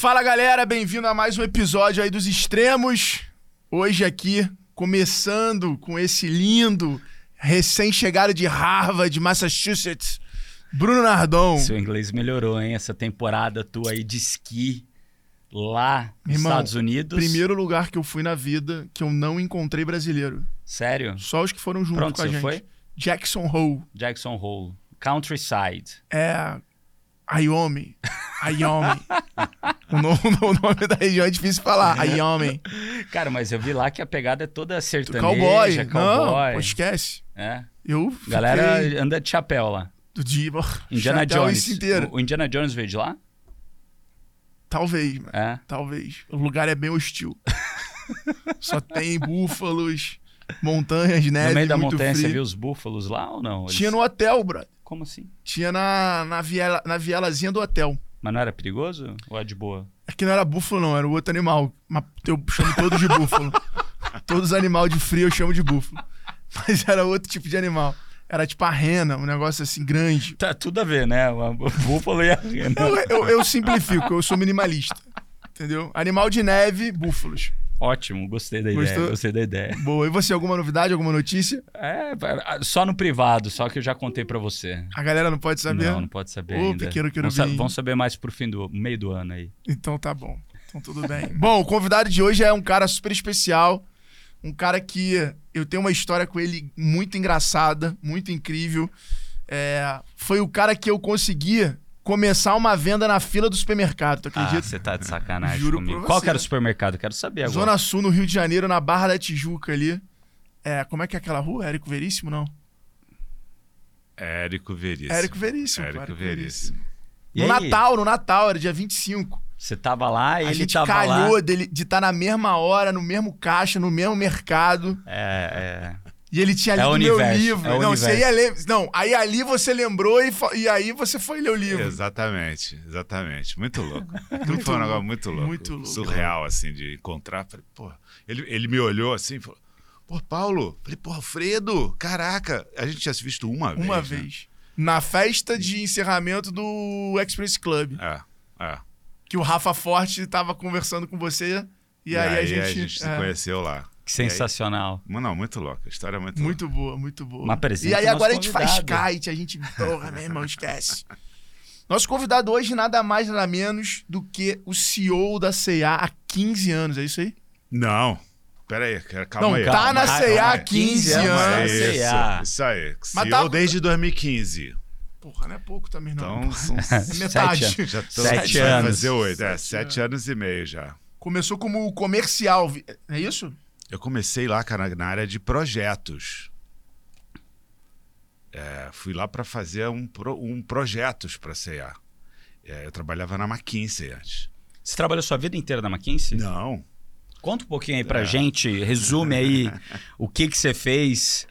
Fala galera, bem-vindo a mais um episódio aí dos Extremos. Hoje aqui, começando com esse lindo, recém-chegado de Harvard, Massachusetts, Bruno Nardon. Seu inglês melhorou, hein? Essa temporada tua aí de esqui lá nos Irmão, Estados Unidos. Primeiro lugar que eu fui na vida que eu não encontrei brasileiro. Sério? Só os que foram junto com a gente. foi? Jackson Hole. Jackson Hole. Countryside. É. Wyoming. Wyoming. o, nome, o nome da região é difícil de falar. Wyoming. Cara, mas eu vi lá que a pegada é toda sertaneja, Cowboy. Não, cowboy. pô, esquece. É. Eu fiquei Galera anda de chapéu lá. do dia. Indiana chapéu Jones. inteiro. O, Indiana Jones veio de lá? Talvez, mano. É. Talvez. O lugar é bem hostil. Só tem búfalos, montanhas, neve, no meio da montanha frio. você viu os búfalos lá ou não? Eles- Tinha no hotel, brother. Como assim? Tinha na, na, viela, na vielazinha do hotel. Mas não era perigoso? Ou é de boa? Aqui não era búfalo, não, era o outro animal. Mas eu chamo todos de búfalo. todos os animais de frio eu chamo de búfalo. Mas era outro tipo de animal. Era tipo a rena, um negócio assim grande. Tá tudo a ver, né? O búfalo e a rena. Eu, eu- eu simplifico, eu sou minimalista. Entendeu? Animal de neve, búfalos. Ótimo, gostei da ideia. Gostou? Gostei da ideia. Boa. E você, alguma novidade, alguma notícia? É, só no privado, só que eu já contei pra você. A galera não pode saber? Não, não pode saber Ô, ainda. pequeno vão, sa- vão saber mais pro fim do meio do ano aí. Então tá bom. Então tudo bem. bom, o convidado de hoje é um cara super especial. Um cara que eu tenho uma história com ele muito engraçada, muito incrível. É, foi o cara que eu consegui começar uma venda na fila do supermercado, tu Ah, acredita? você tá de sacanagem Juro comigo. você. Qual que era o supermercado? Quero saber agora. Zona Sul, no Rio de Janeiro, na Barra da Tijuca ali. É, como é que é aquela rua? Érico Veríssimo, não? Érico Veríssimo. Érico Veríssimo. Érico Veríssimo. E No? Natal, no Natal, era dia 25. Você tava lá, a ele gente tava calhou lá. dele, de estar na mesma hora, no mesmo caixa, no mesmo mercado. É, E ele tinha É lido o meu universo, livro. é o não, universo. você ia ler. Não, aí ali você lembrou e, e aí você foi ler o livro. Exatamente, exatamente. Muito louco. Aquilo Muito foi um negócio muito louco. muito louco. Surreal, assim, de encontrar. Falei, pô. Ele, ele me olhou assim e falou: Pô, Paulo. Falei, pô, Alfredo, caraca. A gente tinha se visto uma vez. Uma né? vez. Na festa de encerramento do Express Club. É, é. Que o Rafa Forte tava conversando com você. E, aí, a gente. se é, conheceu lá. Que sensacional. Mas Não, muito louco. A história é muito, Muito boa, muito boa. Mas apresenta e aí agora a gente faz convidado. kite, a gente. Porra, meu irmão, esquece. Nosso convidado hoje, nada mais, nada menos do que o CEO da CA há 15 anos, é isso aí? Não. Pera aí, calma Não, aí. tá calma na aí, CA há aí. 15 anos. anos. É Isso, isso aí. CEO tá- desde 2015. Porra, não é pouco também, não. Então, são é metade. Sete Já tô Sete anos. fazer oito. É, Sete sete anos e meio já. Começou como comercial, é isso? Eu comecei lá, cara, na área de projetos. É, fui lá para fazer um, pro- um projetos para CA. É, eu trabalhava na McKinsey antes. Você trabalhou sua vida inteira na McKinsey? Não. Conta um pouquinho aí É. pra gente, resume aí o que que você fez.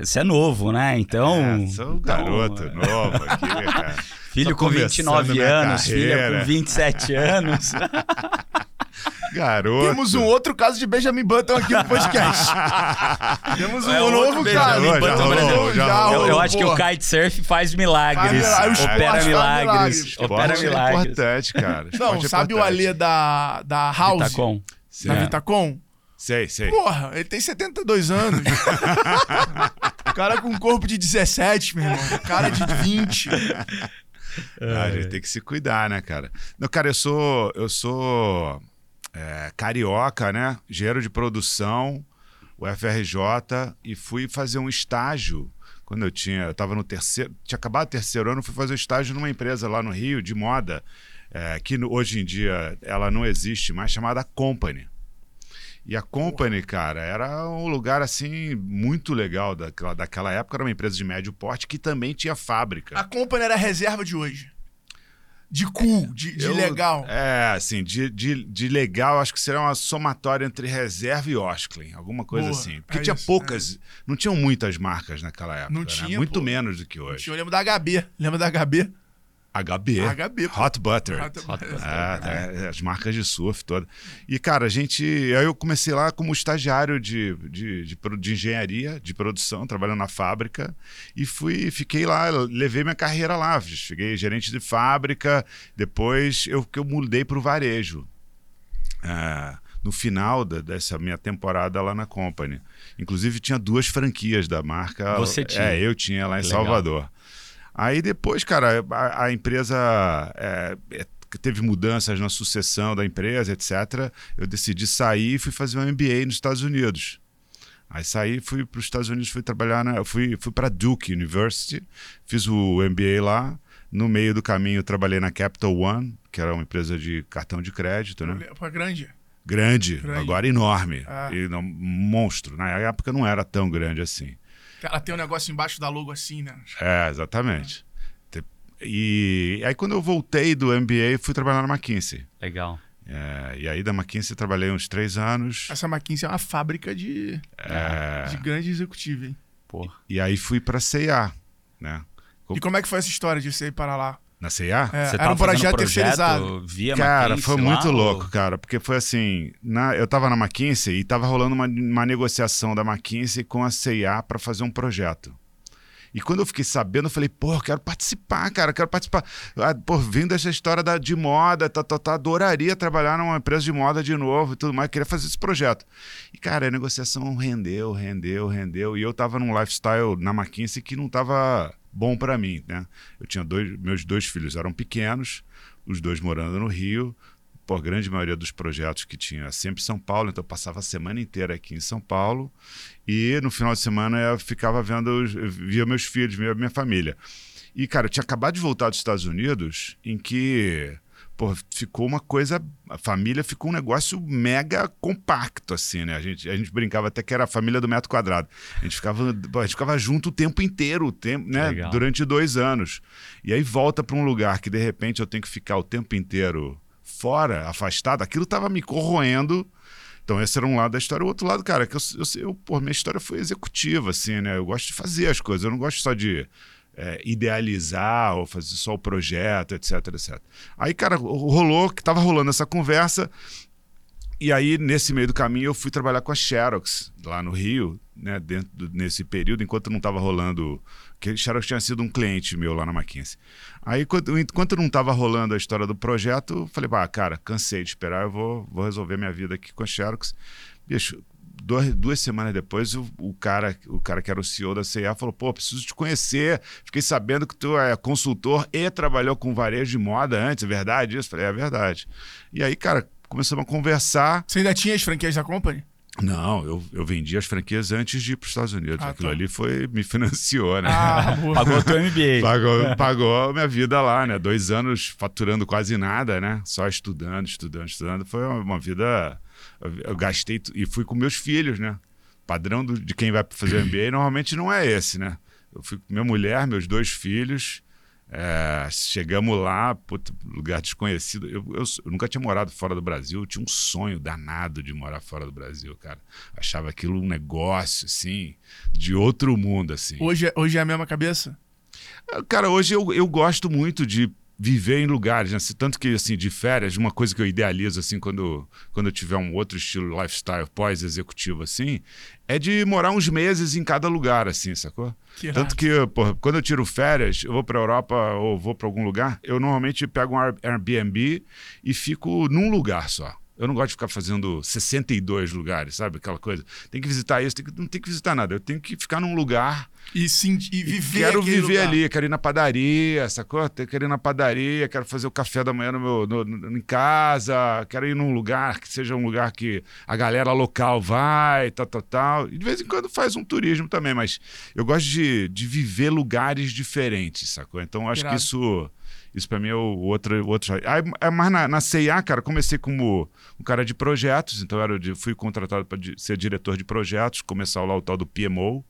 Você é novo, né? Então. É, sou um então, garoto é, novo aqui, cara. Filho Tô com começando 29 minha anos, filha com 27 anos. Garoto. Temos um outro caso de Benjamin Button aqui no podcast. Temos um É, novo Benjamin caso. Button Já brasileiro. rolou, Já já rolou. Eu, eu acho que o kitesurf faz milagres. Faz milagres, o opera faz milagres. milagres. Opera é milagres. importante, cara. Não, Esporte é sabe o importante. Alê da, da House? Vitacom. Sim. Da É. Vitacom? Sei, sei. Porra, ele tem 72 anos. o cara com um corpo de 17, meu irmão. O cara de 20. Ah, a gente tem que se cuidar, né, cara? Não, cara, eu sou. Eu sou é, carioca, né? Engenheiro de produção, o FRJ, e fui fazer um estágio. Quando eu tinha. Eu tava no terceiro. Tinha acabado o terceiro ano, fui fazer um estágio numa empresa lá no Rio de moda, é, que no- hoje em dia ela não existe mais, chamada Company. E a Company, cara, era um lugar assim muito legal daquela, daquela época. Era uma empresa de médio porte que também tinha fábrica. A Company era a reserva de hoje. De cool, de, de Eu- legal. É, assim, de, de, de legal, acho que seria uma somatória entre reserva e Osklin, alguma coisa assim. Porque é tinha isso, poucas, não tinham muitas marcas naquela época. Não né? tinha, Muito pô. menos do que hoje. Eu lembro da HB. Lembra da HB? HB. HB. Hot Butter. Hot Hot Butter. Butter. É, é, as marcas de surf todas. E, cara, a gente. Aí eu comecei lá como estagiário de, de, de, de engenharia, de produção, trabalhando na fábrica. E fui, fiquei lá, levei minha carreira lá. Cheguei gerente de fábrica, depois eu, que eu mudei para o varejo. É, no final da- dessa minha temporada lá na Company. Inclusive, tinha duas franquias da marca. Você tinha? É, eu tinha lá em Legal. Salvador. Aí depois, cara, a, a empresa é, é, teve mudanças na sucessão da empresa, etc. Eu decidi sair e fui fazer um MBA nos Estados Unidos. Aí saí, fui para os Estados Unidos, fui trabalhar na, fui, fui para Duke University, fiz o MBA lá. No meio do caminho, eu trabalhei na Capital One, que era uma empresa de cartão de crédito, né? Pô, grande. Grande, Grande. agora enorme, Ah. e não, monstro. Na época não era tão grande assim. Ela tem um negócio embaixo da logo assim, né? É, exatamente. Te- E aí quando eu voltei do MBA, fui trabalhar na McKinsey. Legal. É, e aí da McKinsey trabalhei uns três anos. Essa McKinsey é uma fábrica de, É, de grande executivo, hein? Pô. e aí fui pra C&A, né? E como é que foi essa história de você ir para lá? Na C&A? É, Você era um projeto terceirizado. via Cara, McKinsey foi lá, muito ou- louco, cara, porque foi assim, na- eu tava na McKinsey e tava rolando uma, uma negociação da McKinsey com a C&A para fazer um projeto. E quando eu fiquei sabendo, eu falei, pô, quero participar, cara, eu quero participar. Ah, pô, vindo essa história da, de moda, tá, tá, tá, adoraria trabalhar numa empresa de moda de novo e tudo mais, queria fazer esse projeto. E, cara, a negociação rendeu, rendeu, rendeu. E eu tava num lifestyle na McKinsey que não tava bom para mim, né? Eu tinha dois, meus dois filhos eram pequenos, os dois morando no Rio. Por grande maioria dos projetos que tinha sempre em São Paulo, então eu passava a semana inteira aqui em São Paulo e no final de semana eu ficava vendo, eu via meus filhos, via minha família. E, cara, eu tinha acabado de voltar dos Estados Unidos, em que pô, ficou uma coisa. A família ficou um negócio mega compacto, assim, né? A gente, a gente brincava até que era a família do metro quadrado. A gente ficava, a gente ficava junto o tempo inteiro, o tempo, né? Legal. Durante dois anos. E aí volta para um lugar que de repente eu tenho que ficar o tempo inteiro fora, afastado. Aquilo tava me corroendo. Então, esse era um lado da história. O outro lado, cara, é que eu, eu, eu pô, minha história foi executiva, assim, né? Eu gosto de fazer as coisas, eu não gosto só de é, idealizar ou fazer só o projeto, etc, etc. Aí, cara, rolou que tava rolando essa conversa. E aí, nesse meio do caminho, eu fui trabalhar com a Xerox, lá no Rio, né? Dentro do- nesse período, enquanto não tava rolando. Que a Xerox tinha sido um cliente meu lá na McKinsey. Aí, enquanto, enquanto não tava rolando a história do projeto, eu falei, bah, cara, cansei de esperar, eu vou, vou resolver minha vida aqui com a Xerox. Bicho, duas, duas semanas depois, o, o cara, o cara que era o CEO da CIA falou: pô, preciso te conhecer. Fiquei sabendo que tu é consultor e trabalhou com varejo de moda antes, é verdade isso? Falei, é verdade. E aí, cara, começamos a conversar. Você ainda tinha as franquias da Company? Não, eu, eu vendi as franquias antes de ir para os Estados Unidos. Ah, Aquilo tá. ali foi, me financiou, né? Ah. Pagou o teu MBA. Pagou, pagou a minha vida lá, né? Dois anos faturando quase nada, né? Só estudando, estudando, estudando. Foi uma, uma vida. Eu, gastei e fui com meus filhos, né? Padrão do- de quem vai fazer MBA normalmente não é esse, né? Eu fui com minha mulher, meus dois filhos. é, chegamos lá, puta, lugar desconhecido. Eu, eu- eu nunca tinha morado fora do Brasil. Eu tinha um sonho danado de morar fora do Brasil, cara. Achava aquilo um negócio, assim, de outro mundo, assim. Hoje, é- hoje é a mesma cabeça? Cara, hoje eu, eu gosto muito de viver em lugares, né? Tanto que, assim, de férias, uma coisa que eu idealizo, assim, quando, quando eu tiver um outro estilo lifestyle pós-executivo, assim, é de morar uns meses em cada lugar, assim, sacou? Que. Tanto que, porra, quando eu tiro férias, eu vou pra Europa ou vou pra algum lugar, eu normalmente pego um Air- Airbnb e fico num lugar só. Eu não gosto de ficar fazendo 62 lugares, sabe? Aquela coisa. Tem que visitar isso, tem que, não tem que visitar nada. Eu tenho que ficar num lugar E, sim, e viver quero aquele viver lugar. ali, quero ir na padaria, sacou? Quero ir na padaria, quero fazer o café da manhã no meu, no- no- em casa, quero ir num lugar que seja um lugar que a galera local vai, tal, tal, tal. E de vez em quando faz um turismo também, mas eu gosto de, de viver lugares diferentes, sacou? Então acho que isso. Isso pra mim é o outro. o outro... Aí, é mais na, na CIA, cara, comecei como um cara de projetos, então eu era de- fui contratado para ser diretor de projetos, começar lá o tal do PMO,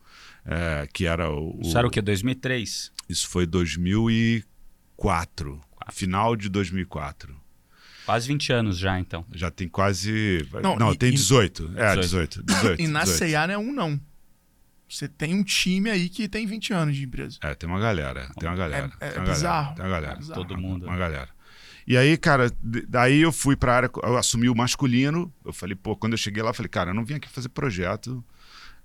é, que era o. Isso era o quê? 2003? Isso foi 2004. Final de 2004. Quase 20 anos já, então. Já tem quase. Não, Não, e- tem e- 18. É, 18. 18. 18, E na 18. C&A não é um não. Você tem um time aí que tem 20 anos de empresa. É, tem uma galera, tem uma galera. É, é tem uma bizarro. Galera, tem uma galera. É bizarro. Todo mundo. Uma galera. E aí, cara, daí eu fui pra área, eu assumi o masculino. Eu falei, pô, quando eu cheguei lá, eu falei, cara, eu não vim aqui fazer projeto.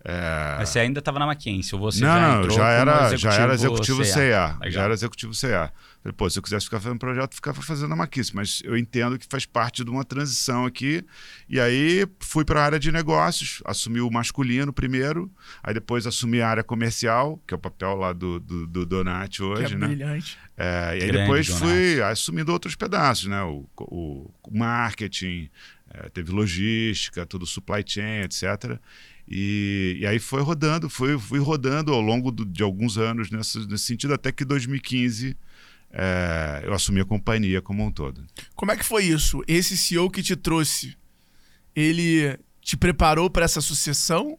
É... Mas você ainda estava na McKinsey, ou você não, já não, já era, já era executivo CA. Já era executivo CA. Falei, pô, se eu quisesse ficar fazendo projeto, eu ficava fazendo a maquice, mas eu entendo que faz parte de uma transição aqui. E aí fui para a área de negócios, assumi o masculino primeiro, aí depois assumi a área comercial, que é o papel lá do, do, do Donati Que hoje, é né? brilhante. É, e aí Grande depois Donati. fui assumindo outros pedaços, né? O, o, o marketing, é, teve logística, tudo supply chain, etc. E, e aí foi rodando, foi, fui rodando ao longo do- de alguns anos nesse, nesse sentido, até que em 2015 é, eu assumi a companhia como um todo. Como é que foi isso? Esse CEO que te trouxe, ele te preparou para essa sucessão?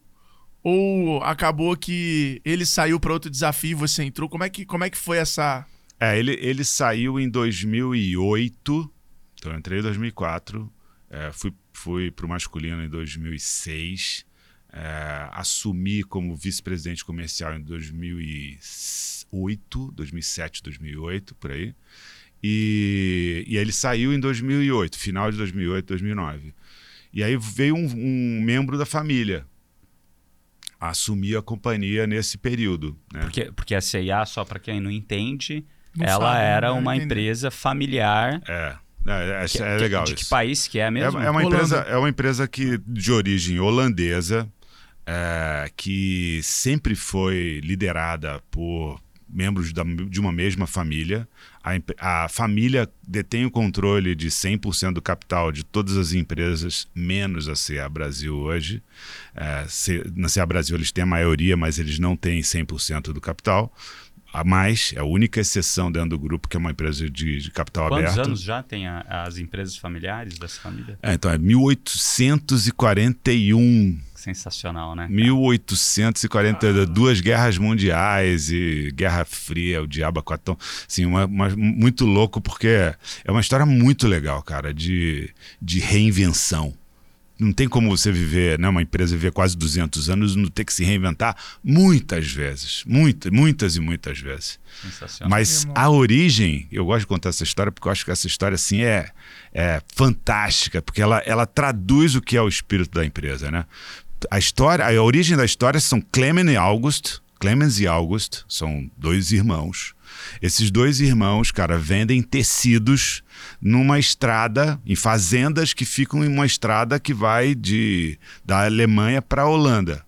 Ou acabou que ele saiu para outro desafio e você entrou? Como é que, como é que foi essa. É, ele, ele saiu em 2008, então eu entrei em 2004, é, fui, fui para o masculino em 2006, é, assumi como vice-presidente comercial em 2008, 2007, 2008, por aí. E, e ele saiu em 2008, final de 2008, 2009. E aí veio um, um membro da família assumir a companhia nesse período. Né? Porque, porque a CIA, só para quem não entende, Não ela sabe, era não uma entender. empresa familiar. É, é, é, Que- é legal De isso. que país que é É, mesmo? é uma Holanda. empresa, é uma empresa que, de origem holandesa, é, que sempre foi liderada por membros da- de uma mesma família. A, a família detém o controle de 100% do capital de todas as empresas, menos a CA Brasil hoje. É, C- na CA Brasil eles têm a maioria, mas eles não têm 100% do capital. A mais, é a única exceção dentro do grupo que é uma empresa de, de capital Quantos aberto. anos já tem a- as empresas familiares dessa família? É, então é 1841. Sensacional, né? 1840, duas guerras mundiais e Guerra Fria, o Diabo Quatão. Assim, uma, uma- muito louco, porque é uma história muito legal, cara, de, de reinvenção. Não tem como você viver, né, uma empresa viver quase 200 anos e não ter que se reinventar muitas vezes. Muitas, muitas e muitas vezes. Sensacional. Mas a origem, eu gosto de contar essa história porque eu acho que essa história assim é, é fantástica, porque ela, ela traduz o que é o espírito da empresa, né? A história, a origem da história são Clement e August. Clemens e August são dois irmãos. Esses dois irmãos, cara, vendem tecidos numa estrada, em fazendas que ficam em uma estrada que vai de da Alemanha para a Holanda.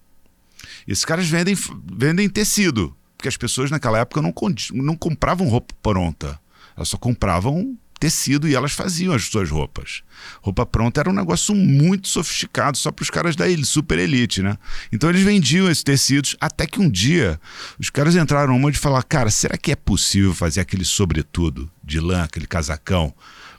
Esses caras vendem, vendem tecido, porque as pessoas naquela época não, não compravam roupa pronta. Elas só compravam tecido e elas faziam as suas roupas. Roupa pronta era um negócio muito sofisticado, só para os caras da super elite, né? Então eles vendiam esses tecidos, até que um dia os caras entraram numa de falar: cara, será que é possível fazer aquele sobretudo de lã, aquele casacão?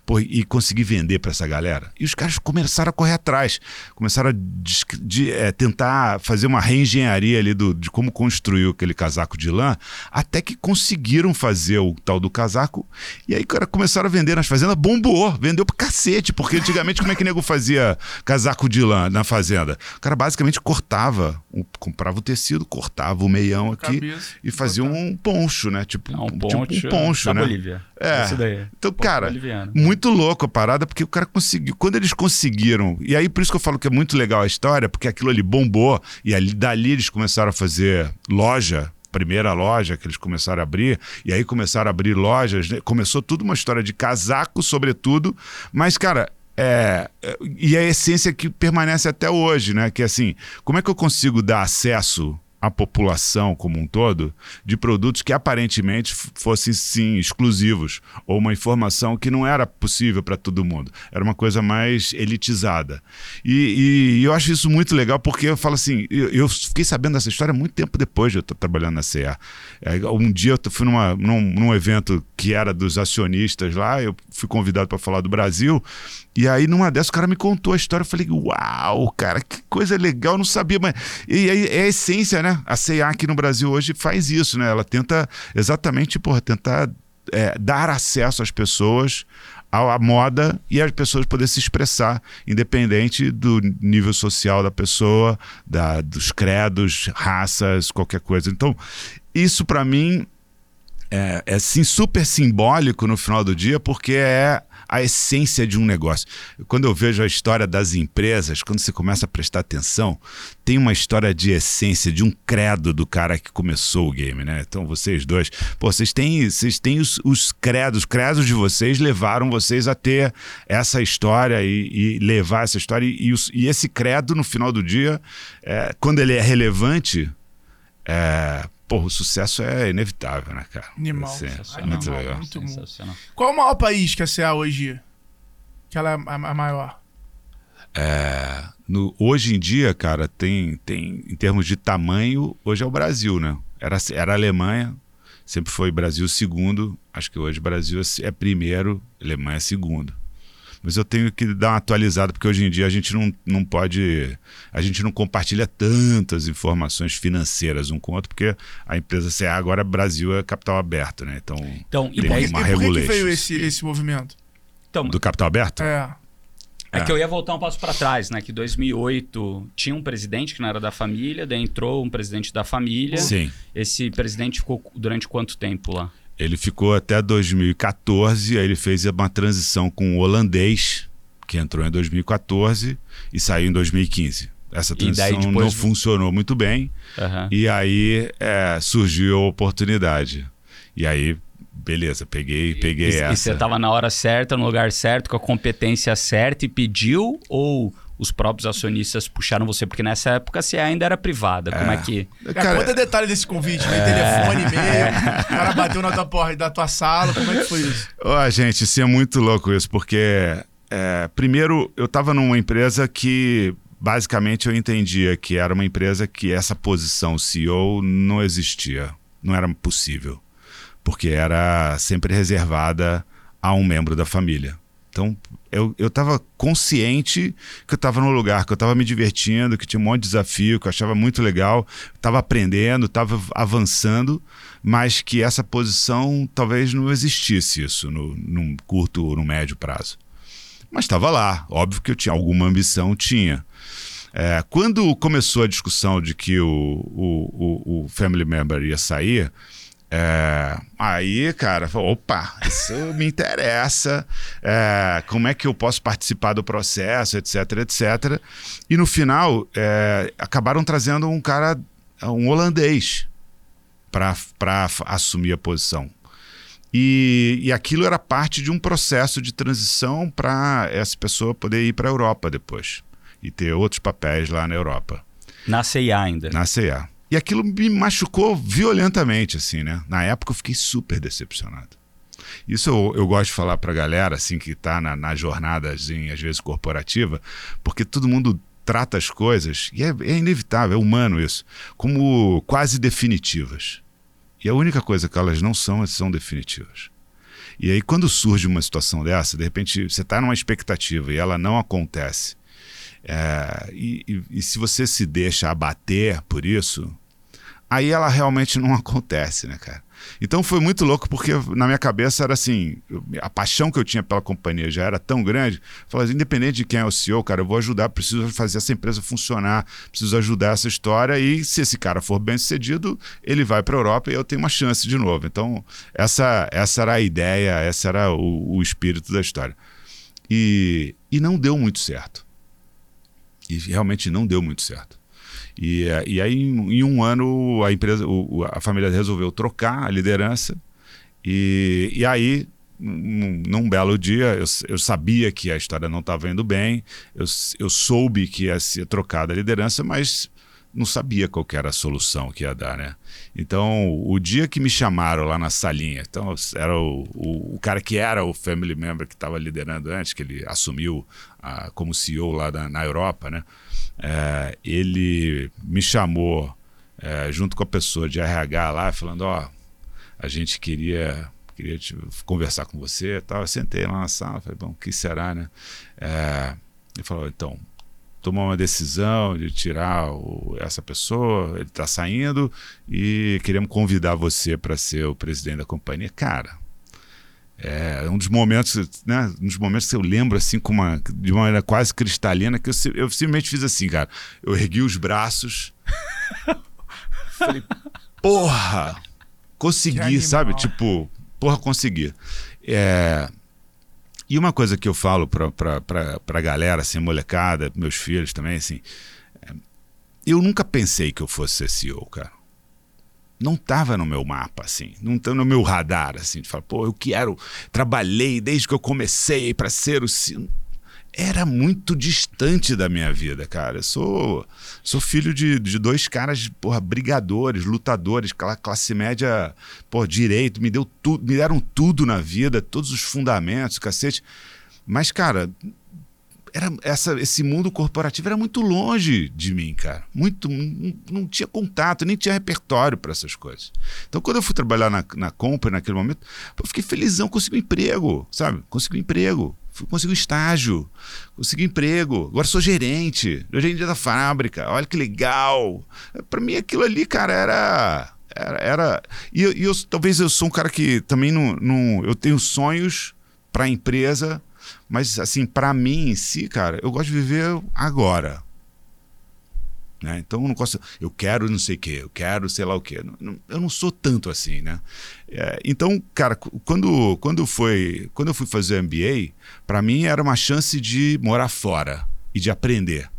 Pô, e conseguir vender para essa galera. E os caras começaram a correr atrás, começaram a de, é, tentar fazer uma reengenharia ali do, de como construiu aquele casaco de lã, até que conseguiram fazer o tal do casaco. E aí, cara, começaram a vender nas fazendas, bombou, vendeu pra cacete, porque antigamente como é que nego fazia casaco de lã na fazenda? O cara basicamente cortava, o- comprava o tecido, cortava o meião aqui Cabeça, e fazia um poncho, né? Tipo, É um tipo poncho, um poncho, da né? Bolívia. É. Esse daí. Então, Poncho cara, boliviano. muito louco a parada, porque o cara conseguiu. Quando eles conseguiram, e aí por isso que eu falo que é muito legal a história, porque aquilo ali bombou, e ali, dali eles começaram a fazer loja. Primeira loja que eles começaram a abrir, e aí começaram a abrir lojas, né? começou tudo uma história de casaco, sobretudo, mas, cara, é, é- e a essência que permanece até hoje, né? Que é assim, como é que eu consigo dar acesso à população como um todo de produtos que aparentemente fossem sim exclusivos ou uma informação que não era possível para todo mundo? Era uma coisa mais elitizada. E, e eu acho isso muito legal porque eu falo assim eu, eu fiquei sabendo dessa história muito tempo depois de eu estar trabalhando na CA É, um dia eu fui numa, num, num evento que era dos acionistas lá eu fui convidado para falar do Brasil e aí, numa dessas, o cara me contou a história. Eu falei, uau, cara, que coisa legal, eu não sabia. Mas... E aí é a essência, né? A CA aqui no Brasil hoje faz isso, né? Ela tenta exatamente, porra, tentar é, dar acesso às pessoas a moda e as pessoas poderem se expressar, independente do nível social da pessoa, da, dos credos, raças, qualquer coisa. Então, isso para mim é, é sim, super simbólico no final do dia, porque é a essência de um negócio. Quando eu vejo a história das empresas, quando você começa a prestar atenção, tem uma história de essência, de um credo do cara que começou o game, né? Então vocês dois, pô, vocês têm, vocês têm os, os credos, os credos de vocês levaram vocês a ter essa história e, e levar essa história. E, e, esse credo, no final do dia, é, quando ele é relevante, é, Porra, o sucesso é inevitável, né, cara? Animal. Assim, Animal. Muito legal. Muito Sensacional. Qual é o maior país que a CA hoje? Que ela é a maior? É, no, hoje em dia, cara, tem, tem. Em termos de tamanho, hoje é o Brasil, né? Era, era a Alemanha, sempre foi Brasil segundo. Acho que hoje Brasil é primeiro, Alemanha é segundo mas eu tenho que dar uma atualizada, porque hoje em dia a gente não, não pode. A gente não compartilha tantas informações financeiras um com o outro, porque a empresa CA agora Brasil é capital aberto, né? Então, então tem e por, uma e por que, veio esse, esse movimento? Então, Do capital aberto? É. É, que eu ia voltar um passo para trás, né? Que 2008 tinha um presidente que não era da família, daí entrou um presidente da família. Sim. Esse presidente ficou durante quanto tempo lá? Ele ficou até 2014, aí ele fez uma transição com o holandês, que entrou em 2014 e saiu em 2015. Essa transição depois... não funcionou muito bem. Uhum. E aí é, surgiu a oportunidade. E aí, beleza, peguei, peguei e, essa. E você estava na hora certa, no lugar certo, com a competência certa e pediu? Ou os próprios acionistas puxaram você? Porque nessa época você ainda era privada. É. Como é que. É, cara, conta detalhe desse convite, né? Telefone mesmo. É. O cara bateu na tua porta da tua sala. Como é que foi isso? Ó, oh, gente, isso é muito louco isso, porque. É, primeiro, eu estava numa empresa que basicamente eu entendia que era uma empresa que essa posição CEO não existia, não era possível, porque era sempre reservada a um membro da família. Então, eu, eu tava consciente que eu estava no lugar, que eu estava me divertindo, que tinha um monte de desafio, que eu achava muito legal, estava aprendendo, estava avançando, mas que essa posição talvez não existisse isso no, num curto ou no médio prazo. Mas estava lá, óbvio que eu tinha alguma ambição, tinha. É, quando começou a discussão de que o, o, o, o family member ia sair, é, aí, cara, opa, isso me interessa. É, como é que eu posso participar do processo, etc, etc. E no final, é, acabaram trazendo um cara, um holandês, para assumir a posição. E, e aquilo era parte de um processo de transição para essa pessoa poder ir para a Europa depois e ter outros papéis lá na Europa. Na CIA ainda. Na CIA. E aquilo me machucou violentamente, assim, né? Na época eu fiquei super decepcionado. Isso eu, eu gosto de falar pra galera, assim, que tá na, na jornada, assim, às vezes corporativa, porque todo mundo trata as coisas, e é, é inevitável, é humano isso, como quase definitivas. E a única coisa que elas não são, é são definitivas. E aí, quando surge uma situação dessa, de repente você está numa expectativa e ela não acontece, é, e, e, e, se você se deixa abater por isso, aí ela realmente não acontece, né, cara? Então foi muito louco porque na minha cabeça era assim, a paixão que eu tinha pela companhia já era tão grande. Falei, assim, independente de quem é o CEO, cara, eu vou ajudar, preciso fazer essa empresa funcionar, preciso ajudar essa história e se esse cara for bem sucedido, ele vai para a Europa e eu tenho uma chance de novo. Então essa essa era a ideia, essa era o, o espírito da história. E, e não deu muito certo. E realmente não deu muito certo. E, e aí, em, um ano, a empresa, o, a família resolveu trocar a liderança. E, e aí, num, num belo dia, eu, eu, sabia que a história não estava indo bem, eu, eu soube que ia ser trocada a liderança, mas não sabia qual era a solução que ia dar, né? Então, o dia que me chamaram lá na salinha, então era o, o, o cara que era o family member que estava liderando antes, que ele assumiu a, como CEO lá na, Europa, né? É, ele me chamou é, junto com a pessoa de RH lá, falando, ó, a gente queria queria conversar com você, tal. Eu sentei lá na sala, falei, bom, o que será, né? É, ele falou, então, tomou uma decisão de tirar o, essa pessoa, ele está saindo e queremos convidar você para ser o presidente da companhia. Cara, É um dos momentos, né? Um dos momentos que eu lembro assim com uma, de uma maneira quase cristalina que eu, eu simplesmente fiz assim, cara. Eu ergui os braços. falei, porra! Consegui, sabe? Tipo, porra, consegui. É... E uma coisa que eu falo pra, pra, pra, pra galera, assim, molecada, meus filhos também, assim. É... Eu nunca pensei que eu fosse ser CEO, cara não estava no meu mapa, assim, não estava no meu radar, assim, de falar, pô, eu quero, trabalhei desde que eu comecei para ser o. Era muito distante da minha vida, cara. Eu sou, sou filho de, de dois caras, porra, brigadores, lutadores, classe média, por direito, me deu tudo, me deram tudo na vida, todos os fundamentos, cacete. Mas, cara, era essa, esse mundo corporativo era muito longe de mim, cara. Muito, não, tinha contato, nem tinha repertório para essas coisas. Então, quando eu fui trabalhar na, na compra naquele momento, eu fiquei felizão, consegui um emprego, sabe? Consegui um emprego, consegui um estágio, consegui um emprego. Agora sou gerente, gerente da fábrica. Olha que legal. Para mim, aquilo ali, cara, era era, era e, e eu, talvez eu sou um cara que também não, não eu tenho sonhos para a empresa mas, assim, para mim em si, cara, eu gosto de viver agora. Né? Então eu não gosto, eu quero não sei o quê, eu quero sei lá o quê. Eu não sou tanto assim, né? É, então, cara, quando, quando, foi, quando eu fui fazer MBA, para mim era uma chance de morar fora e de aprender.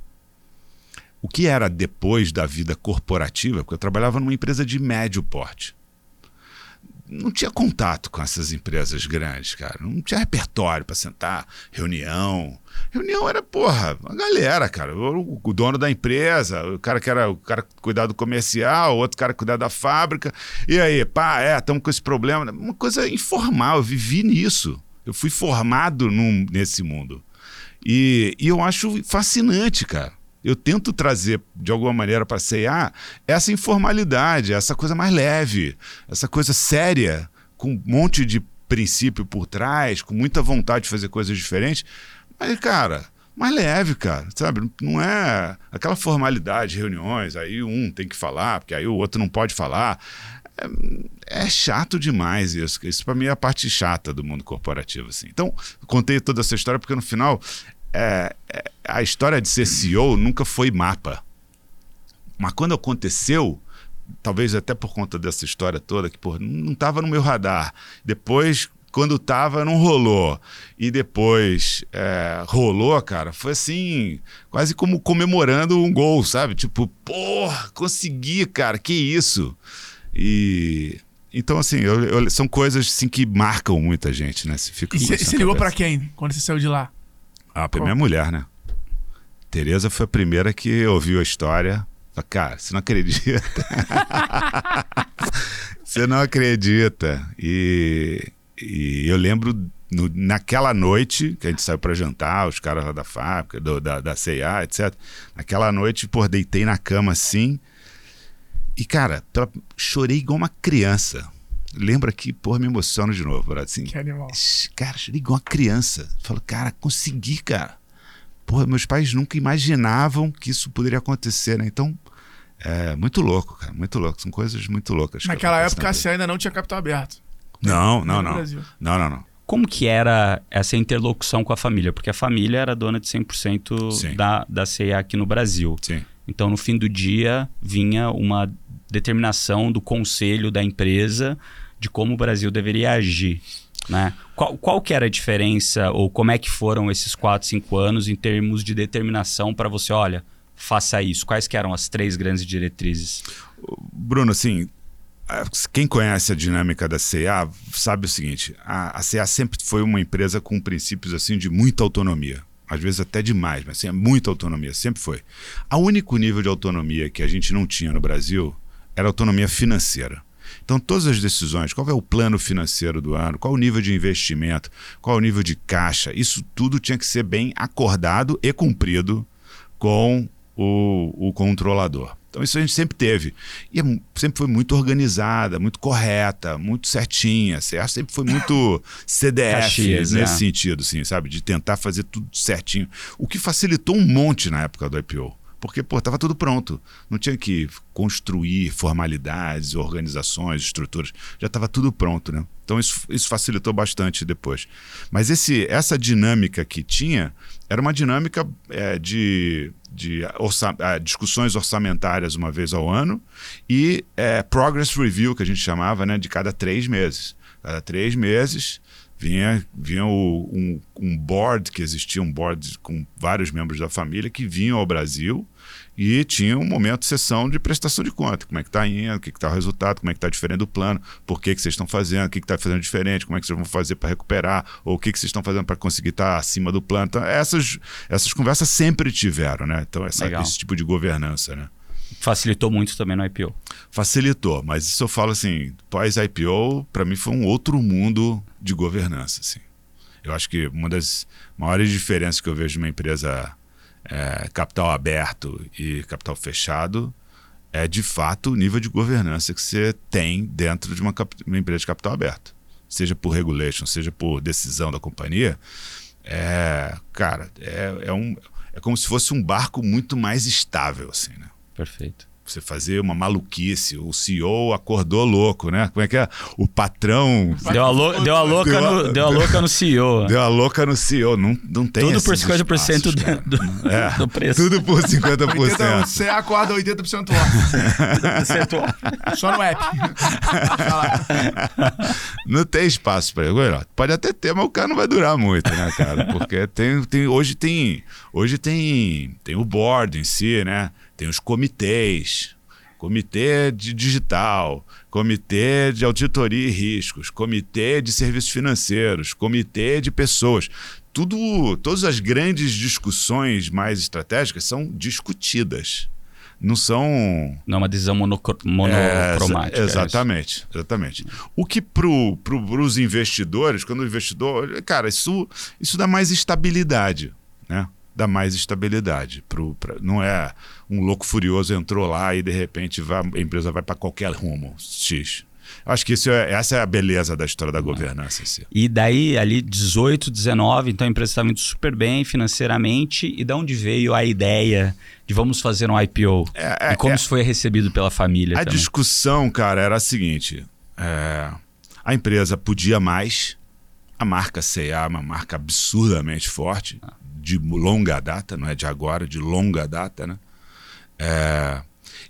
O que era depois da vida corporativa, porque eu trabalhava numa empresa de médio porte não tinha contato com essas empresas grandes, cara. Não tinha repertório para sentar, reunião. Reunião era, porra, a galera, cara. O, o, dono da empresa, o cara que era o cara que cuidava do comercial, outro cara que cuidava da fábrica. E aí, pá, é, estamos com esse problema. Uma coisa informal, eu vivi nisso. Eu fui formado num, nesse mundo. E, e eu acho fascinante, cara eu tento trazer de alguma maneira para a essa informalidade, essa coisa mais leve, essa coisa séria, com um monte de princípio por trás, com muita vontade de fazer coisas diferentes. Mas, cara, mais leve, cara, sabe? Não é aquela formalidade, reuniões, aí um tem que falar, porque aí o outro não pode falar. É, é chato demais isso. Isso para mim é a parte chata do mundo corporativo, assim. Então, contei toda essa história porque no final é, é, a história de ser CEO nunca foi mapa. Mas quando aconteceu, talvez até por conta dessa história toda, que porra, não estava no meu radar. Depois, quando estava, não rolou. E depois é, rolou, cara, foi assim, quase como comemorando um gol, sabe? Tipo, porra, consegui, cara, que isso. E. Então, assim, eu, eu, são coisas assim, que marcam muita gente, né? E você ligou para quem quando você saiu de lá? Ah, pra minha mulher, né? Tereza foi a primeira que ouviu a história. Cara, você não acredita. você não acredita. E, e eu lembro no, naquela noite que a gente saiu para jantar, os caras lá da fábrica, do, da, da CIA, etc. Naquela noite, pô, deitei na cama assim. E, cara, chorei igual uma criança lembra que, porra, me emociono de novo, brother. Assim, que animal. Cara, igual uma criança. Falo, cara, consegui, cara. Porra, meus pais nunca imaginavam que isso poderia acontecer, né? Então, é muito louco, cara, muito louco. São coisas muito loucas. Naquela época, você ainda não tinha capital aberto. Não, não, não. Não, não, não. Como que era essa interlocução com a família? Porque a família era dona de 100% Sim. da, da CIA aqui no Brasil. Sim. Então, no fim do dia, vinha uma determinação do conselho da empresa de como o Brasil deveria agir. Né? Qual, qual que era a diferença ou como é que foram esses 4, 5 anos em termos de determinação para você, olha, faça isso? Quais que eram as três grandes diretrizes? Bruno, assim, quem conhece a dinâmica da CA sabe o seguinte, a, CA sempre foi uma empresa com princípios assim de muita autonomia. Às vezes até demais, mas assim, é muita autonomia, sempre foi. O único nível de autonomia que a gente não tinha no Brasil era autonomia financeira. Então, todas as decisões, qual é o plano financeiro do ano, qual o nível de investimento, qual o nível de caixa, isso tudo tinha que ser bem acordado e cumprido com o, o controlador. Então, isso a gente sempre teve. E é sempre foi muito organizada, muito correta, muito certinha. Certo? Sempre foi muito CDF Caxias, nesse é. sentido, assim, sabe? De tentar fazer tudo certinho. O que facilitou um monte na época do IPO porque, pô, estava tudo pronto. Não tinha que construir formalidades, organizações, estruturas. Já estava tudo pronto, né? Então isso, isso facilitou bastante depois. Mas esse, essa dinâmica que tinha era uma dinâmica é, de, de orça, é, discussões orçamentárias uma vez ao ano e é, progress review, que a gente chamava, né, de cada três meses. Cada três meses vinha, vinha o, um, um board, que existia um board com vários membros da família que vinham ao Brasil e tinha um momento de sessão de prestação de conta. Como é que está indo, o que está o resultado, como é que está diferente do plano, por que, que vocês estão fazendo, o que está fazendo diferente, como é que vocês vão fazer para recuperar, ou o que, que vocês estão fazendo para conseguir estar tá acima do plano. Então, essas, essas conversas sempre tiveram, né? Então, essa, esse tipo de governança, né? Facilitou muito também no IPO. Facilitou, mas isso eu falo assim, pós-IPO, para mim foi um outro mundo de governança, assim. Eu acho que uma das maiores diferenças que eu vejo de uma empresa é, capital aberto e capital fechado é de fato o nível de governança que você tem dentro de uma, uma empresa de capital aberto. Seja por regulation, seja por decisão da companhia. É, cara, é, é, um, é como se fosse um barco muito mais estável, assim, né? Perfeito você fazer uma maluquice. O CEO acordou louco, né? Como é que é? O patrão. Deu a, lou deu a, louca, deu a, no, deu a louca no CEO. Deu a louca no CEO. Não, não tem Tudo por 50% espaços, do, do, é, do, preço. Tudo por 50%. 80, você acorda 80% off. 80% off. Só no app. não tem espaço para ele. Pode até ter, mas o cara não vai durar muito, né, cara? Porque tem, tem, hoje tem. Hoje tem, tem o board em si, né? Tem os comitês, comitê de digital, comitê de auditoria e riscos, comitê de serviços financeiros, comitê de pessoas. Tudo, todas as grandes discussões mais estratégicas são discutidas. Não são. Não é uma decisão monocromática. É, exatamente, exatamente. O que para pro, os investidores, quando o investidor. Cara, isso, isso dá mais estabilidade. Né? Dá mais estabilidade. Pro, pra, não é um louco furioso entrou lá e de repente vai, a empresa vai para qualquer rumo X. Acho que isso é, essa é a beleza da história da governança. Assim. E daí, ali, 18, 19, então a empresa estava indo super bem financeiramente. E de onde veio a ideia de vamos fazer um IPO? É, é, e como é, isso foi recebido pela família? A também? discussão, cara, era a seguinte: é, a empresa podia mais, a marca CA é uma marca absurdamente forte. Ah de longa data, não é de agora, de longa data, né? É,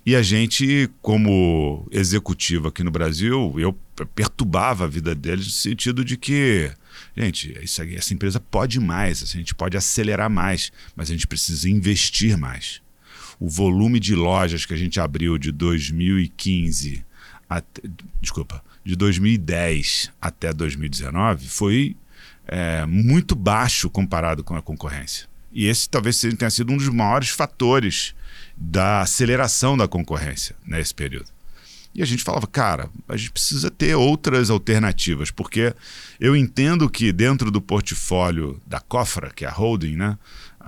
e a gente, como executivo aqui no Brasil, eu perturbava a vida deles no sentido de que, gente, isso, essa empresa pode mais, a gente pode acelerar mais, mas a gente precisa investir mais. O volume de lojas que a gente abriu de 2015 até, desculpa, de 2010 até 2019 foi é, muito baixo comparado com a concorrência. E esse talvez tenha sido um dos maiores fatores da aceleração da concorrência nesse período. E a gente falava, cara, a gente precisa ter outras alternativas, porque eu entendo que dentro do portfólio da Cofra, que é a holding, né,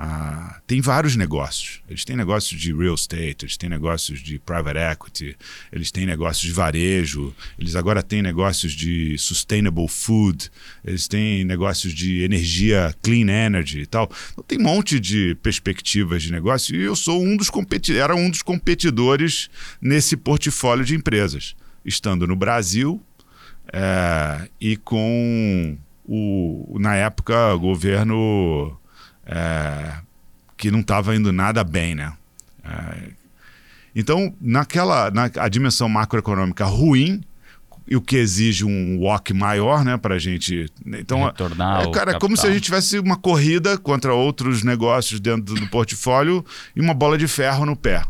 ah, tem vários negócios. Eles têm negócios de real estate, eles têm negócios de private equity, eles têm negócios de varejo, eles agora têm negócios de sustainable food, eles têm negócios de energia clean energy e tal. Então, tem um monte de perspectivas de negócio e eu sou um dos era um dos competidores nesse portfólio de empresas, estando no Brasil é, e com o, na época, governo é, que não estava indo nada bem, né? É, então, naquela, na a dimensão macroeconômica ruim, e o que exige um walk maior, né, para a gente. Então, Retornar é, cara, é como se a gente tivesse uma corrida contra outros negócios dentro do portfólio e uma bola de ferro no pé.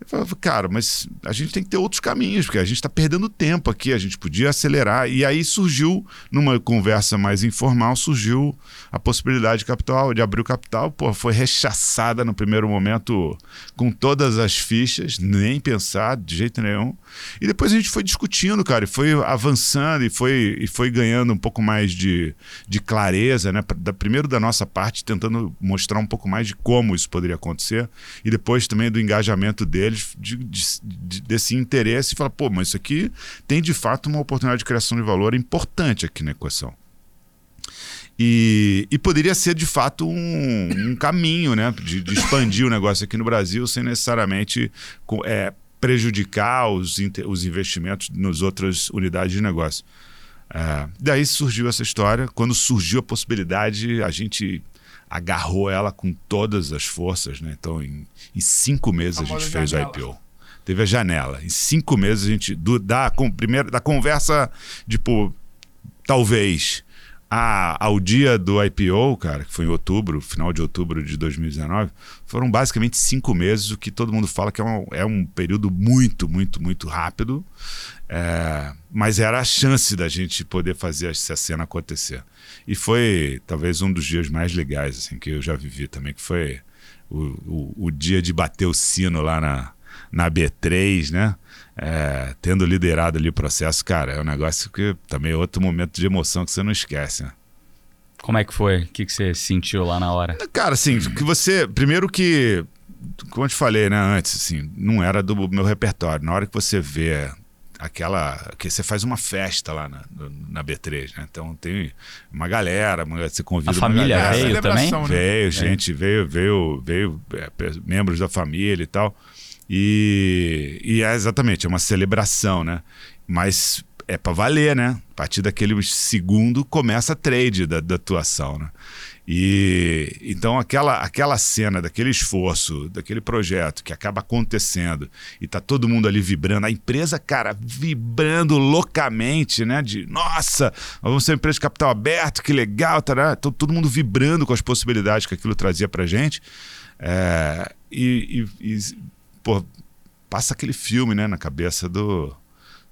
Eu falava, cara, mas a gente tem que ter outros caminhos, porque a gente está perdendo tempo aqui, a gente podia acelerar. E aí surgiu, numa conversa mais informal, surgiu a possibilidade de capital, de abrir o capital. Pô, foi rechaçada no primeiro momento com todas as fichas, nem pensar de jeito nenhum. E depois a gente foi discutindo, cara, e foi avançando e foi, e foi ganhando um pouco mais de, de clareza, né? Da, primeiro da nossa parte, tentando mostrar um pouco mais de como isso poderia acontecer, e depois também do engajamento dele deles de, de, de, desse interesse e falar, pô, mas isso aqui tem de fato uma oportunidade de criação de valor importante aqui na equação. E, e poderia ser, de fato, um, um caminho né, de, de, expandir o negócio aqui no Brasil sem necessariamente é, prejudicar os, os investimentos nas outras unidades de negócio. É, daí surgiu essa história. Quando surgiu a possibilidade, a gente agarrou ela com todas as forças. Né? Então, em, em cinco meses, a, a gente fez janela. o IPO. Teve a janela. Em cinco meses, a gente, do, da, com, primeiro, da conversa, tipo, talvez a, ao dia do IPO, cara, que foi em outubro, final de outubro de 2019, foram basicamente cinco meses, o que todo mundo fala que é um, é um período muito, muito, muito rápido. É, mas era a chance da gente poder fazer essa cena acontecer. E foi talvez um dos dias mais legais assim, que eu já vivi também, que foi o, o, o dia de bater o sino lá na, na B3, né? é, tendo liderado ali o processo, cara, é um negócio que também é outro momento de emoção que você não esquece, né? Como é que foi? O que, que você sentiu lá na hora? Cara, assim, que você. Primeiro que. Como eu te falei, né, antes, assim, não era do meu repertório. Na hora que você vê aquela. que você faz uma festa lá na, na B3, né? Então tem uma galera, você convida. A família galera, veio também? Né? Veio, gente, é. veio, veio, veio é, membros da família e tal. E, e é exatamente, é uma celebração, né? Mas é para valer, né? A partir daquele segundo começa a trade da, da atuação, né? E então aquela, aquela cena, daquele esforço, daquele projeto que acaba acontecendo e tá todo mundo ali vibrando, a empresa, cara, vibrando loucamente, né? De nossa, vamos ser uma empresa de capital aberto, que legal, tá, todo, mundo vibrando com as possibilidades que aquilo trazia pra gente. É, e, e, e pô, passa aquele filme né, na cabeça do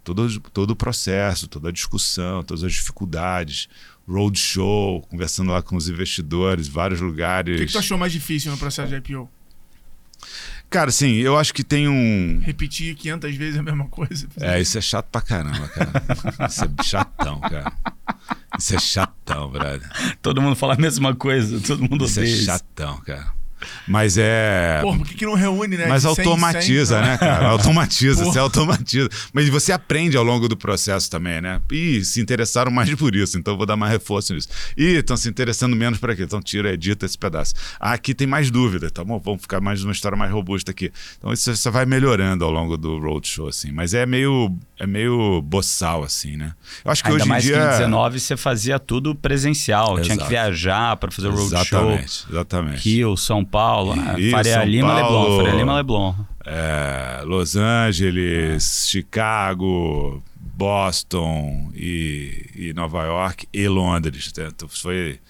todo, todo o processo, toda a discussão, todas as dificuldades, roadshow, conversando lá com os investidores, vários lugares. O que, que tu achou mais difícil no processo de IPO? Cara, assim, eu acho que tem um. Repetir 500 vezes a mesma coisa. É, isso é chato pra caramba, cara. isso é chatão, cara. Isso é chatão, brother. Todo mundo fala a mesma coisa, todo mundo Isso é chatão, cara. Mas é. Pô, por que, que não reúne, né? Mas automatiza, 100, 100, né, cara? Automatiza, você automatiza. Mas você aprende ao longo do processo também, né? E se interessaram mais por isso, então vou dar mais reforço nisso. E estão se interessando menos para quê? Então tira, edita esse pedaço. Ah, aqui tem mais dúvida, tá bom? Vamos ficar mais uma história mais robusta aqui. Então isso você vai melhorando ao longo do roadshow, assim. Mas é meio, é meio boçal, assim, né? Eu acho que Ainda hoje mais em dia. Que em 19 você fazia tudo presencial, Exato. tinha que viajar para fazer o roadshow. Exatamente, exatamente. Rio, São Paulo, né? Isso, Faria São Lima, Paulo, Leblon, Faria Lima, Leblon. É, Los Angeles, é. Chicago, Boston e, e, Nova York e Londres. Então, foi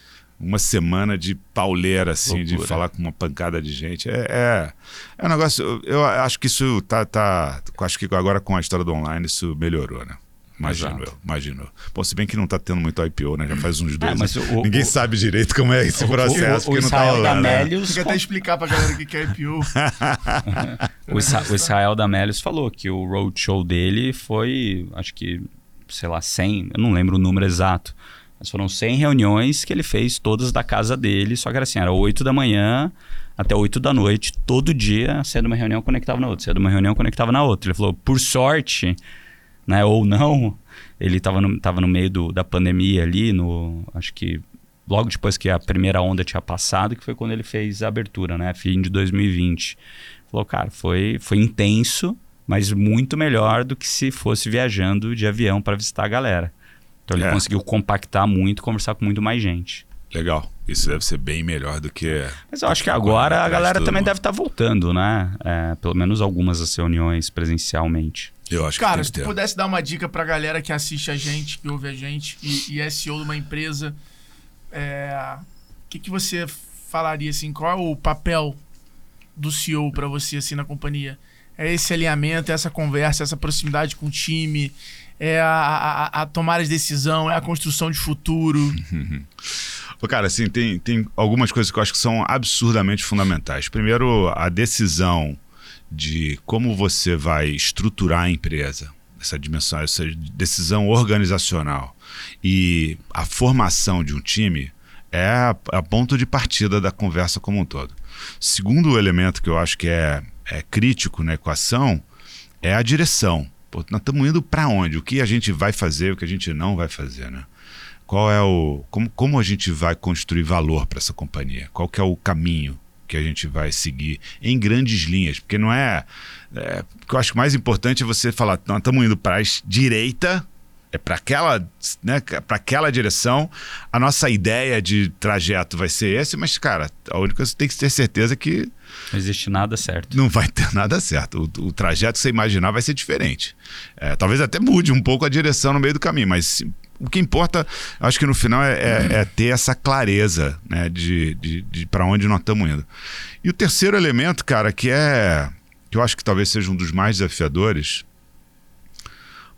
uma semana de pauleira, assim, Loucura. de falar com uma pancada de gente. É, é, é, um negócio. Eu acho que isso tá, tá. Acho que agora com a história do online isso melhorou, né? Imagino Exato. eu, imagino eu. Bom, se bem que não está tendo muito IPO, né? Já faz uns é, dois. É, o, Ninguém o, sabe direito como é esse processo, porque não está rolando. Né? Tem que até explicar para a galera o que é IPO. o, Isra o Israel Damélios falou que o roadshow dele foi, acho que, sei lá, 100, eu não lembro o número exato, mas foram 100 reuniões que ele fez todas da casa dele, só que era assim, era 8 da manhã até 8 da noite, todo dia, sendo uma reunião, conectava na outra, sendo uma reunião, conectava na outra. Ele falou, por sorte né? Ou não. Ele estava no, tava no meio do, da pandemia ali, no, acho que logo depois que a primeira onda tinha passado, que foi quando ele fez a abertura, né? Fim de 2020. Falou, cara, foi, foi intenso, mas muito melhor do que se fosse viajando de avião para visitar a galera. Então ele é. conseguiu compactar muito, conversar com muito mais gente. Legal. Isso deve ser bem melhor do que. Mas eu acho que agora a galera também mundo. deve estar tá voltando, né? É, pelo menos algumas das reuniões presencialmente. Eu acho Cara, se tu pudesse dar uma dica pra galera que assiste a gente, que ouve a gente e, e é CEO de uma empresa, é, o que, que você falaria assim? Qual é o papel do CEO para você assim na companhia? É esse alinhamento, é essa conversa, essa proximidade com o time, é a, a, a tomar as decisão, é a construção de futuro. Cara, assim, tem, tem algumas coisas que eu acho que são absurdamente fundamentais. Primeiro, a decisão de como você vai estruturar a empresa, essa dimensão, essa decisão organizacional e a formação de um time é a, ponto de partida da conversa como um todo. Segundo elemento que eu acho que é, é crítico na equação é a direção. Pô, nós estamos indo para onde? O que a gente vai fazer, o que a gente não vai fazer, né? Qual é o como, como a gente vai construir valor para essa companhia? Qual que é o caminho que a gente vai seguir em grandes linhas? Porque não é, é o que eu acho mais importante é você falar, nós estamos indo para a direita é para aquela, né, para aquela direção. A nossa ideia de trajeto vai ser esse, mas cara, a única coisa que você tem que ter certeza que não existe nada certo. Não vai ter nada certo. O, o trajeto que você imaginar vai ser diferente. É, talvez até mude um pouco a direção no meio do caminho, mas o que importa, acho que no final é, é, é ter essa clareza né, de, de, de para onde nós estamos indo. E o terceiro elemento, cara, que é que eu acho que talvez seja um dos mais desafiadores,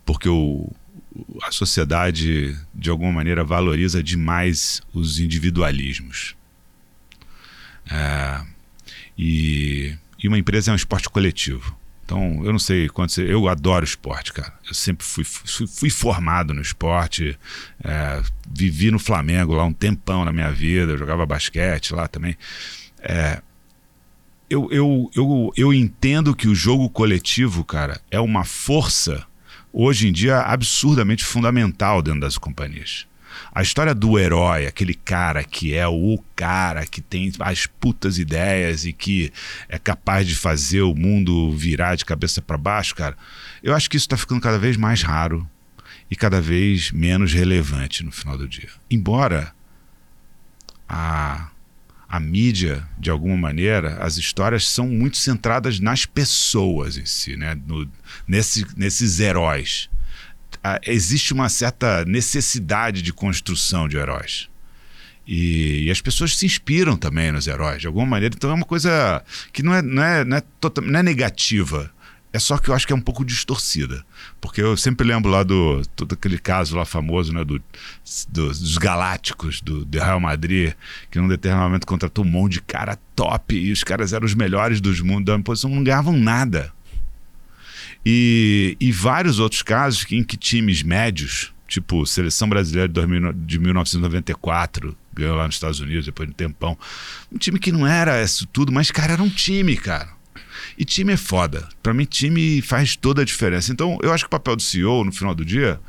porque o, a sociedade, de alguma maneira, valoriza demais os individualismos. É, e, e, uma empresa é um esporte coletivo. Então, eu não sei quanto você, Eu adoro esporte, cara. Eu sempre fui, fui, fui formado no esporte. É, vivi no Flamengo lá um tempão na minha vida. Eu jogava basquete lá também. É, eu, eu, eu, eu entendo que o jogo coletivo, cara, é uma força hoje em dia absurdamente fundamental dentro das companhias. A história do herói, aquele cara que é o cara que tem as putas ideias e que é capaz de fazer o mundo virar de cabeça para baixo, cara, eu acho que isso está ficando cada vez mais raro e cada vez menos relevante no final do dia. Embora a a mídia, de alguma maneira, as histórias são muito centradas nas pessoas em si, né? No, nesse, nesses heróis. Existe uma certa necessidade de construção de heróis. E, e, as pessoas se inspiram também nos heróis, de alguma maneira. Então é uma coisa que não é, não é, não é, total, não é negativa é só que eu acho que é um pouco distorcida. Porque eu sempre lembro lá do todo aquele caso lá famoso, né, do, do dos Galácticos, do, do, Real Madrid, que num determinado momento contratou um monte de cara top e os caras eram os melhores dos mundos da posição, não ganhavam nada. E, e vários outros casos em que times médios, tipo Seleção Brasileira de, 2000, de 1994, ganhou lá nos Estados Unidos depois de um tempão, um time que não era isso tudo, mas, cara, era um time, cara e time é foda. Para mim, time faz toda a diferença. Então, eu acho que o papel do CEO, no final do dia,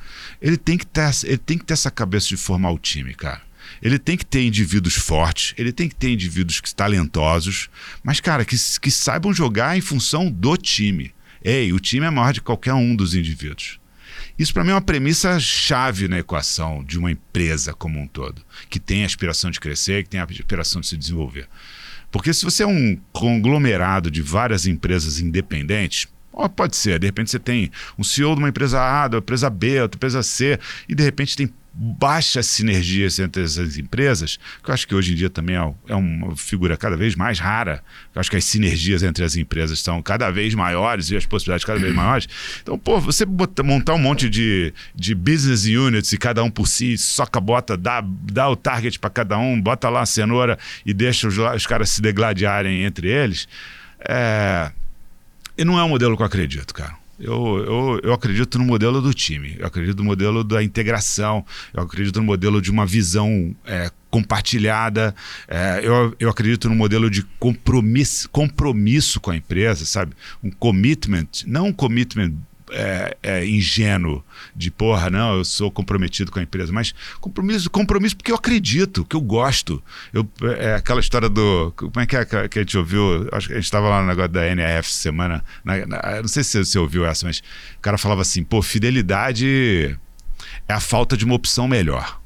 ele tem que ter, ele tem que ter essa cabeça de formar o time, cara. Ele tem que ter indivíduos fortes, ele tem que ter indivíduos talentosos, mas, cara, que, que saibam jogar em função do time. Ei, o time é maior de qualquer um dos indivíduos. Isso para mim é uma premissa chave na equação de uma empresa como um todo, que tem a aspiração de crescer, que tem a aspiração de se desenvolver. Porque se você é um conglomerado de várias empresas independentes, pode ser, de repente você tem um CEO de uma empresa A, da empresa B, outra empresa C, e de repente tem baixas sinergias entre essas empresas, que eu acho que hoje em dia também é, é uma figura cada vez mais rara. Eu acho que as sinergias entre as empresas são cada vez maiores e as possibilidades cada vez maiores. Então, pô, você botar, montar um monte de, de business units e cada um por si, soca, bota, dá, dá o target para cada um, bota lá a cenoura e deixa os, os caras se degladiarem entre eles, é... e não é um modelo que eu acredito, cara. Eu, eu, eu acredito no modelo do time, eu acredito no modelo da integração, eu acredito no modelo de uma visão é, compartilhada, é, eu, eu acredito no modelo de compromisso, compromisso com a empresa, sabe? Um commitment, não um commitment é, é, ingênuo de porra, não, eu sou comprometido com a empresa, mas compromisso, compromisso porque eu acredito, que eu gosto. Eu, é aquela história do. Como é que é que a gente ouviu? Acho que a gente estava lá no negócio da NRF semana. Na, na, não sei se você ouviu essa, mas o cara falava assim: pô, fidelidade é a falta de uma opção melhor.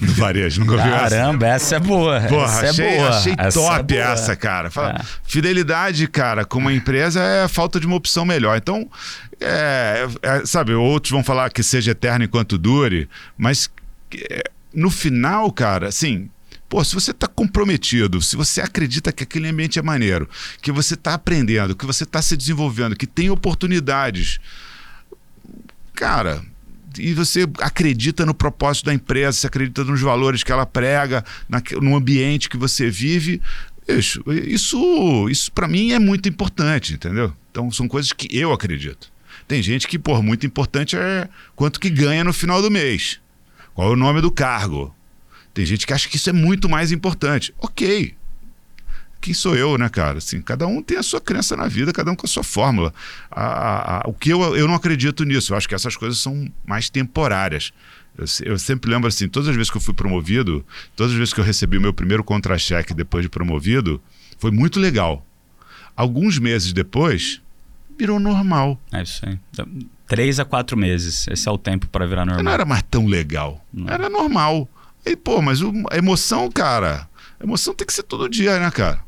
No varejo. Nunca ouviu essa? Caramba, essa é boa. Porra, essa achei, é boa. achei essa top é essa, cara. Fala, é. Fidelidade, cara, como uma empresa é falta de uma opção melhor. Então, é, é, sabe, outros vão falar que seja eterno enquanto dure, mas é, no final, cara, assim, Pô, se você está comprometido, se você acredita que aquele ambiente é maneiro, que você está aprendendo, que você está se desenvolvendo, que tem oportunidades, cara, e você acredita no propósito da empresa, você acredita nos valores que ela prega, na, no ambiente que você vive, isso, isso, isso para mim é muito importante, entendeu? Então são coisas que eu acredito. Tem gente que, por muito importante é quanto que ganha no final do mês. Qual é o nome do cargo? Tem gente que acha que isso é muito mais importante. Ok. Quem sou eu, né, cara? Assim, cada um tem a sua crença na vida, cada um com a sua fórmula. A, a, a, o que eu, eu não acredito nisso. Eu acho que essas coisas são mais temporárias. Eu, eu, sempre lembro assim, todas as vezes que eu fui promovido, todas as vezes que eu recebi o meu primeiro contra-cheque depois de promovido, foi muito legal. Alguns meses depois, virou normal. É isso aí. Então, três a quatro meses. Esse é o tempo para virar normal. Não era mais tão legal. Não. Era normal. E, pô, mas o, a emoção, cara. A emoção tem que ser todo dia, né, cara?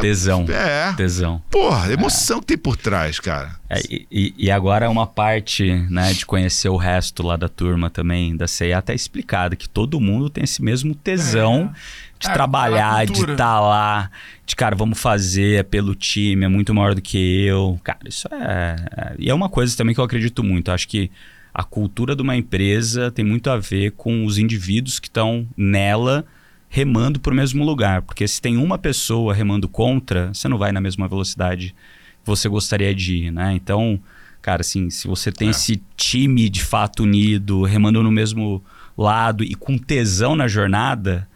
Tesão. É. Tesão. Porra, emoção é. que tem por trás, cara. É, e, e, agora uma parte, né, de conhecer o resto lá da turma também, da CEA, até explicada, que todo mundo tem esse mesmo tesão é. de é, trabalhar, de estar tá lá, de, cara, vamos fazer, é pelo time, é muito maior do que eu. Cara, isso é, é. E é uma coisa também que eu acredito muito. Acho que a cultura de uma empresa tem muito a ver com os indivíduos que estão nela remando para o mesmo lugar. Porque se tem uma pessoa remando contra, você não vai na mesma velocidade que você gostaria de ir, né? Então, cara, assim, se você tem é. esse time de fato unido, remando no mesmo lado e com tesão na jornada,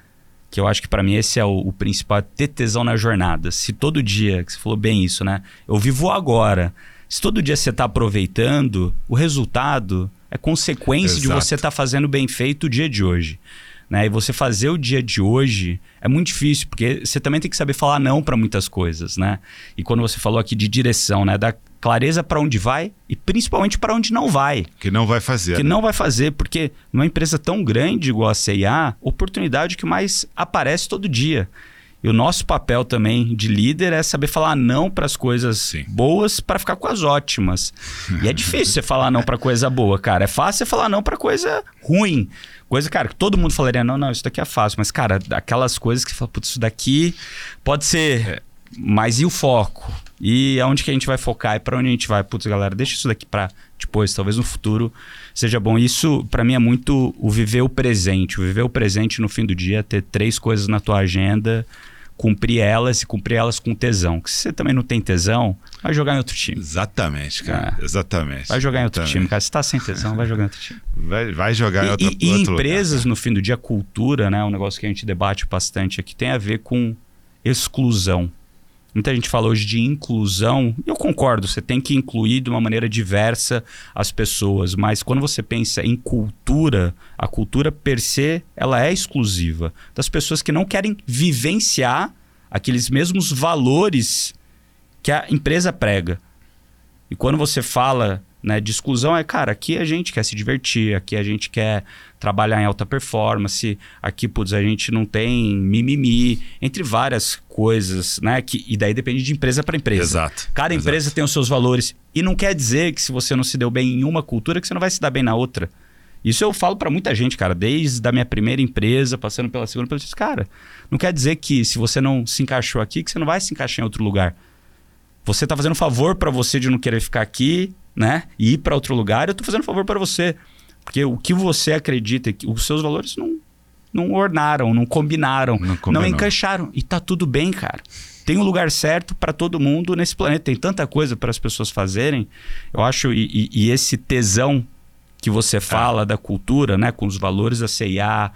que eu acho que para mim esse é o, o, principal, ter tesão na jornada. Se todo dia, que você falou bem isso, né? Eu vivo agora. Se todo dia você está aproveitando, o resultado é consequência Exato. de você estar tá fazendo bem feito o dia de hoje. Né? E você fazer o dia de hoje é muito difícil, porque você também tem que saber falar não para muitas coisas, né? E quando você falou aqui de direção, né? Da clareza para onde vai e principalmente para onde não vai. Que não vai fazer. Que né? não vai fazer, porque numa empresa tão grande igual a CIA, oportunidade que mais aparece todo dia. E o nosso papel também de líder é saber falar não para as coisas Sim. boas para ficar com as ótimas. e é difícil você falar não para coisa boa, cara. É fácil você falar não para coisa ruim. Coisa, cara, que todo mundo falaria, não, não, isso daqui é fácil. Mas, cara, aquelas coisas que você fala, putz, isso daqui pode ser. É. Mas e o foco? E aonde que a gente vai focar? E para onde a gente vai? Putz, galera, deixa isso daqui para depois, talvez no futuro seja bom. Isso, para mim, é muito o viver o presente. O viver o presente no fim do dia, ter três coisas na tua agenda cumprir elas e cumprir elas com tesão. Que se você também não tem tesão, vai jogar em outro time. Exatamente, cara. É. Exatamente. Vai jogar em outro Exatamente. time, cara. Se tá sem tesão, vai jogar em outro time. Vai, vai jogar em outro, e, e empresas, lugar, no fim do dia, cultura, né? Um negócio que a gente debate bastante aqui, tem a ver com exclusão. Muita gente fala hoje de inclusão, e eu concordo, você tem que incluir de uma maneira diversa as pessoas, mas quando você pensa em cultura, a cultura per se, ela é exclusiva das pessoas que não querem vivenciar aqueles mesmos valores que a empresa prega. E quando você fala né, de exclusão, é, cara, aqui a gente quer se divertir, aqui a gente quer trabalhar em alta performance, aqui, putz, a gente não tem mimimi, entre várias coisas, né? Que, e daí depende de empresa para empresa. Exato. Cada exato. empresa tem os seus valores. E não quer dizer que se você não se deu bem em uma cultura, que você não vai se dar bem na outra. Isso eu falo para muita gente, cara, desde a minha primeira empresa, passando pela segunda, pela terceira. Cara, não quer dizer que se você não se encaixou aqui, que você não vai se encaixar em outro lugar. Você está fazendo favor para você de não querer ficar aqui, né? E ir para outro lugar, eu estou fazendo favor para você. Porque o que você acredita, os seus valores não, não ornaram, não combinaram, não, não encaixaram. E tá tudo bem, cara. Tem um lugar certo para todo mundo nesse planeta. Tem tanta coisa para as pessoas fazerem. Eu acho, e, e, e esse tesão que você fala é. da cultura, né? Com os valores da CIA,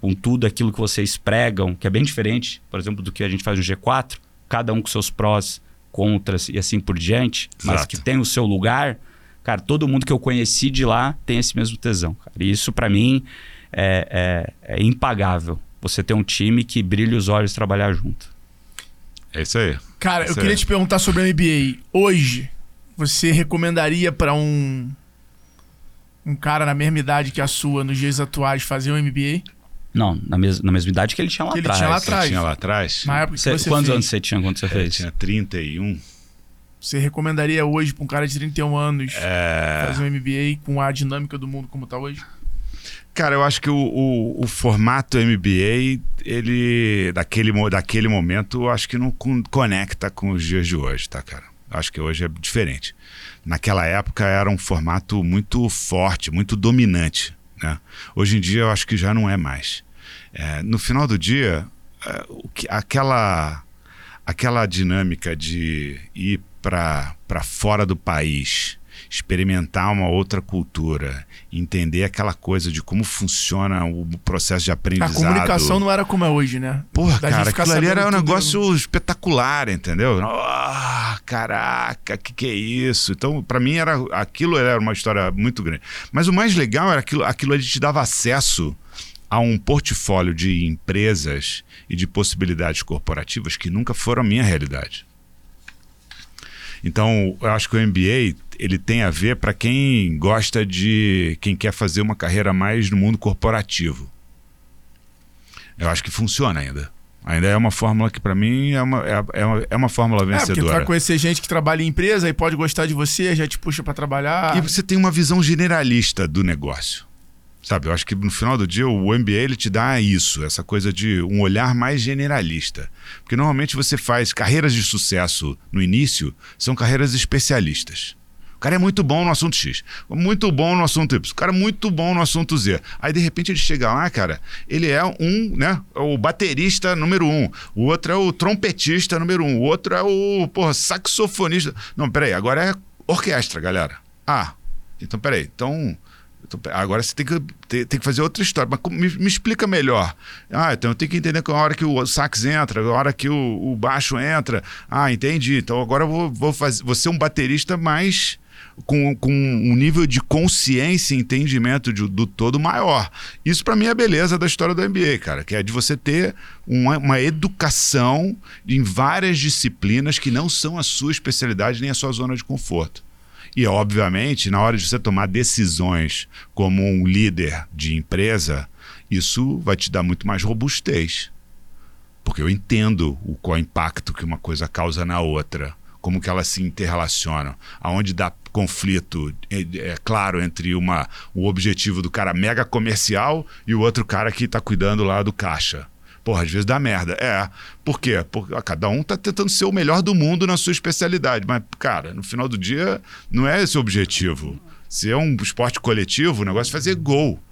com tudo aquilo que vocês pregam, que é bem diferente, por exemplo, do que a gente faz no G4, cada um com seus prós contras e assim por diante, Exato. mas que tem o seu lugar, cara, todo mundo que eu conheci de lá tem esse mesmo tesão. Cara. E isso para mim é, é, é, impagável. Você ter um time que brilha os olhos e trabalhar junto. É isso aí. Cara, isso eu queria te perguntar sobre a NBA. Hoje, você recomendaria para um um cara na mesma idade que a sua nos dias atuais fazer um MBA? Não, na, mes na mesma idade que ele tinha lá que atrás. Ele tinha lá atrás. tinha lá atrás. Na época você, você quantos fez? anos você tinha quando você É, fez? tinha 31. Você recomendaria hoje para um cara de 31 anos É... fazer um MBA com a dinâmica do mundo como tá hoje? Cara, eu acho que o, o, o, formato MBA, ele, daquele, daquele momento, eu acho que não conecta com os dias de hoje, tá, cara? Eu acho que hoje é diferente. Naquela época era um formato muito forte, muito dominante. Né? Hoje em dia eu acho que já não é mais. É, no final do dia, é, o que, aquela, aquela dinâmica de ir para fora do país experimentar uma outra cultura, entender aquela coisa de como funciona o processo de aprendizado. A comunicação não era como é hoje, né? Porra, da cara, aquilo ali era um negócio espetacular, entendeu? Oh, caraca, que que é isso? Então, para mim era aquilo era uma história muito grande. Mas o mais legal era aquilo, aquilo ali te dava acesso a um portfólio de empresas e de possibilidades corporativas que nunca foram a minha realidade. Então, eu acho que o MBA ele tem a ver para quem gosta de quem quer fazer uma carreira mais no mundo corporativo. Eu acho que funciona ainda. Ainda é uma fórmula que, para mim, é uma, é, é, uma, é uma fórmula vencedora. É, porque vai conhecer gente que trabalha em empresa e pode gostar de você, já te puxa para trabalhar. E você tem uma visão generalista do negócio. Sabe, eu acho que no final do dia o MBA ele te dá isso, essa coisa de um olhar mais generalista. Porque normalmente você faz carreiras de sucesso no início, são carreiras especialistas. O cara é muito bom no assunto X, muito bom no assunto Y, o cara é muito bom no assunto Z. Aí de repente ele chega lá, cara, ele é um, né, o baterista número um, o outro é o trompetista número um, o outro é o, porra, saxofonista. Não, peraí, agora é orquestra, galera. Ah, então peraí, então Agora você tem que, tem, tem que fazer outra história. Mas me, me, explica melhor. Ah, então eu tenho que entender que a hora que o sax entra, a hora que o, o baixo entra. Ah, entendi. Então agora eu vou, vou, fazer, vou ser um baterista mais. Com, com um nível de consciência e entendimento de, do todo maior. Isso, para mim, é a beleza da história do MBA, cara, que é de você ter uma, uma educação em várias disciplinas que não são a sua especialidade nem a sua zona de conforto. E, obviamente, na hora de você tomar decisões como um líder de empresa, isso vai te dar muito mais robustez. Porque eu entendo o qual impacto que uma coisa causa na outra, como que elas se interrelacionam, aonde dá conflito, é, é claro, entre uma, o objetivo do cara mega comercial e o outro cara que está cuidando lá do caixa. Porra, às vezes dá merda. É. Por quê? Porque cada um tá tentando ser o melhor do mundo na sua especialidade. Mas, cara, no final do dia, não é esse o objetivo. Se é um esporte coletivo, o negócio é fazer gol.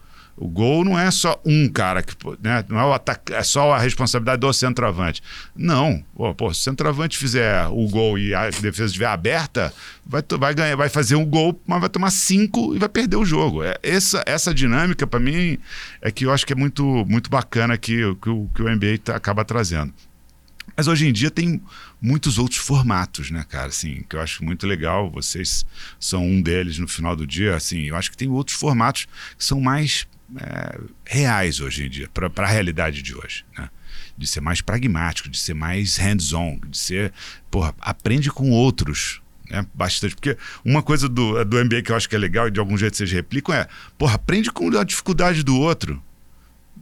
O gol não é só um cara que, né? Não é o ataque, é só a responsabilidade do centroavante. Não. Pô, pô, se o centroavante fizer o gol e a defesa estiver aberta, vai, vai ganhar, vai fazer um gol, mas vai tomar cinco e vai perder o jogo. É, essa, essa dinâmica, para mim, é que eu acho que é muito, muito bacana que, que, o, que o NBA tá, acaba trazendo. Mas hoje em dia tem muitos outros formatos, né, cara? Assim, que eu acho muito legal. Vocês são um deles no final do dia. Assim, eu acho que tem outros formatos que são mais é, reais hoje em dia, para a realidade de hoje. Né? De ser mais pragmático, de ser mais hands-on, de ser. Porra, aprende com outros. Né? Bastante. Porque uma coisa do, do MBA que eu acho que é legal e de algum jeito vocês replicam é: porra, aprende com a dificuldade do outro.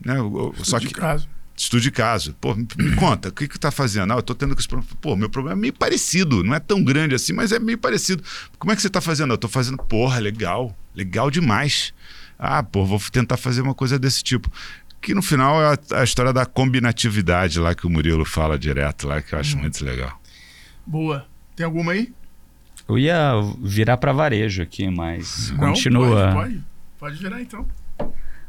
Né? Só que. Caso. Estudo de caso. Pô, me, conta, o que que tá fazendo? Ah, eu tô tendo que esse problema. Pô, meu problema é meio parecido. Não é tão grande assim, mas é meio parecido. Como é que você tá fazendo? Eu tô fazendo, porra, legal. Legal demais ah, pô, vou tentar fazer uma coisa desse tipo. Que no final é a, a história da combinatividade lá que o Murilo fala direto lá, que eu acho hum. muito legal. Boa. Tem alguma aí? Eu ia virar para varejo aqui, mas Não, continua. Pode, pode, pode virar então.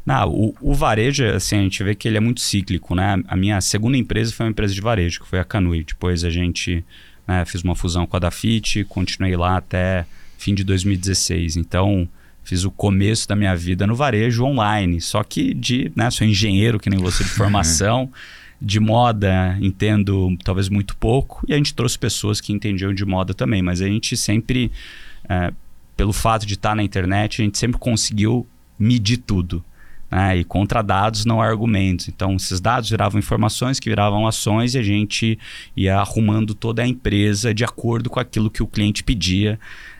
Não, o, o, varejo, assim, a gente vê que ele é muito cíclico, né? A minha segunda empresa foi uma empresa de varejo, que foi a Canui. Depois a gente né, fiz uma fusão com a Dafit, continuei lá até fim de 2016. Então, Fiz o começo da minha vida no varejo online, só que de, né, sou engenheiro que nem você de formação, de moda entendo talvez muito pouco e a gente trouxe pessoas que entendiam de moda também, mas a gente sempre, é, pelo fato de estar na internet, a gente sempre conseguiu medir tudo. Né? E contra dados não há argumentos. Então, esses dados viravam informações que viravam ações e a gente ia arrumando toda a empresa de acordo com aquilo que o cliente pedia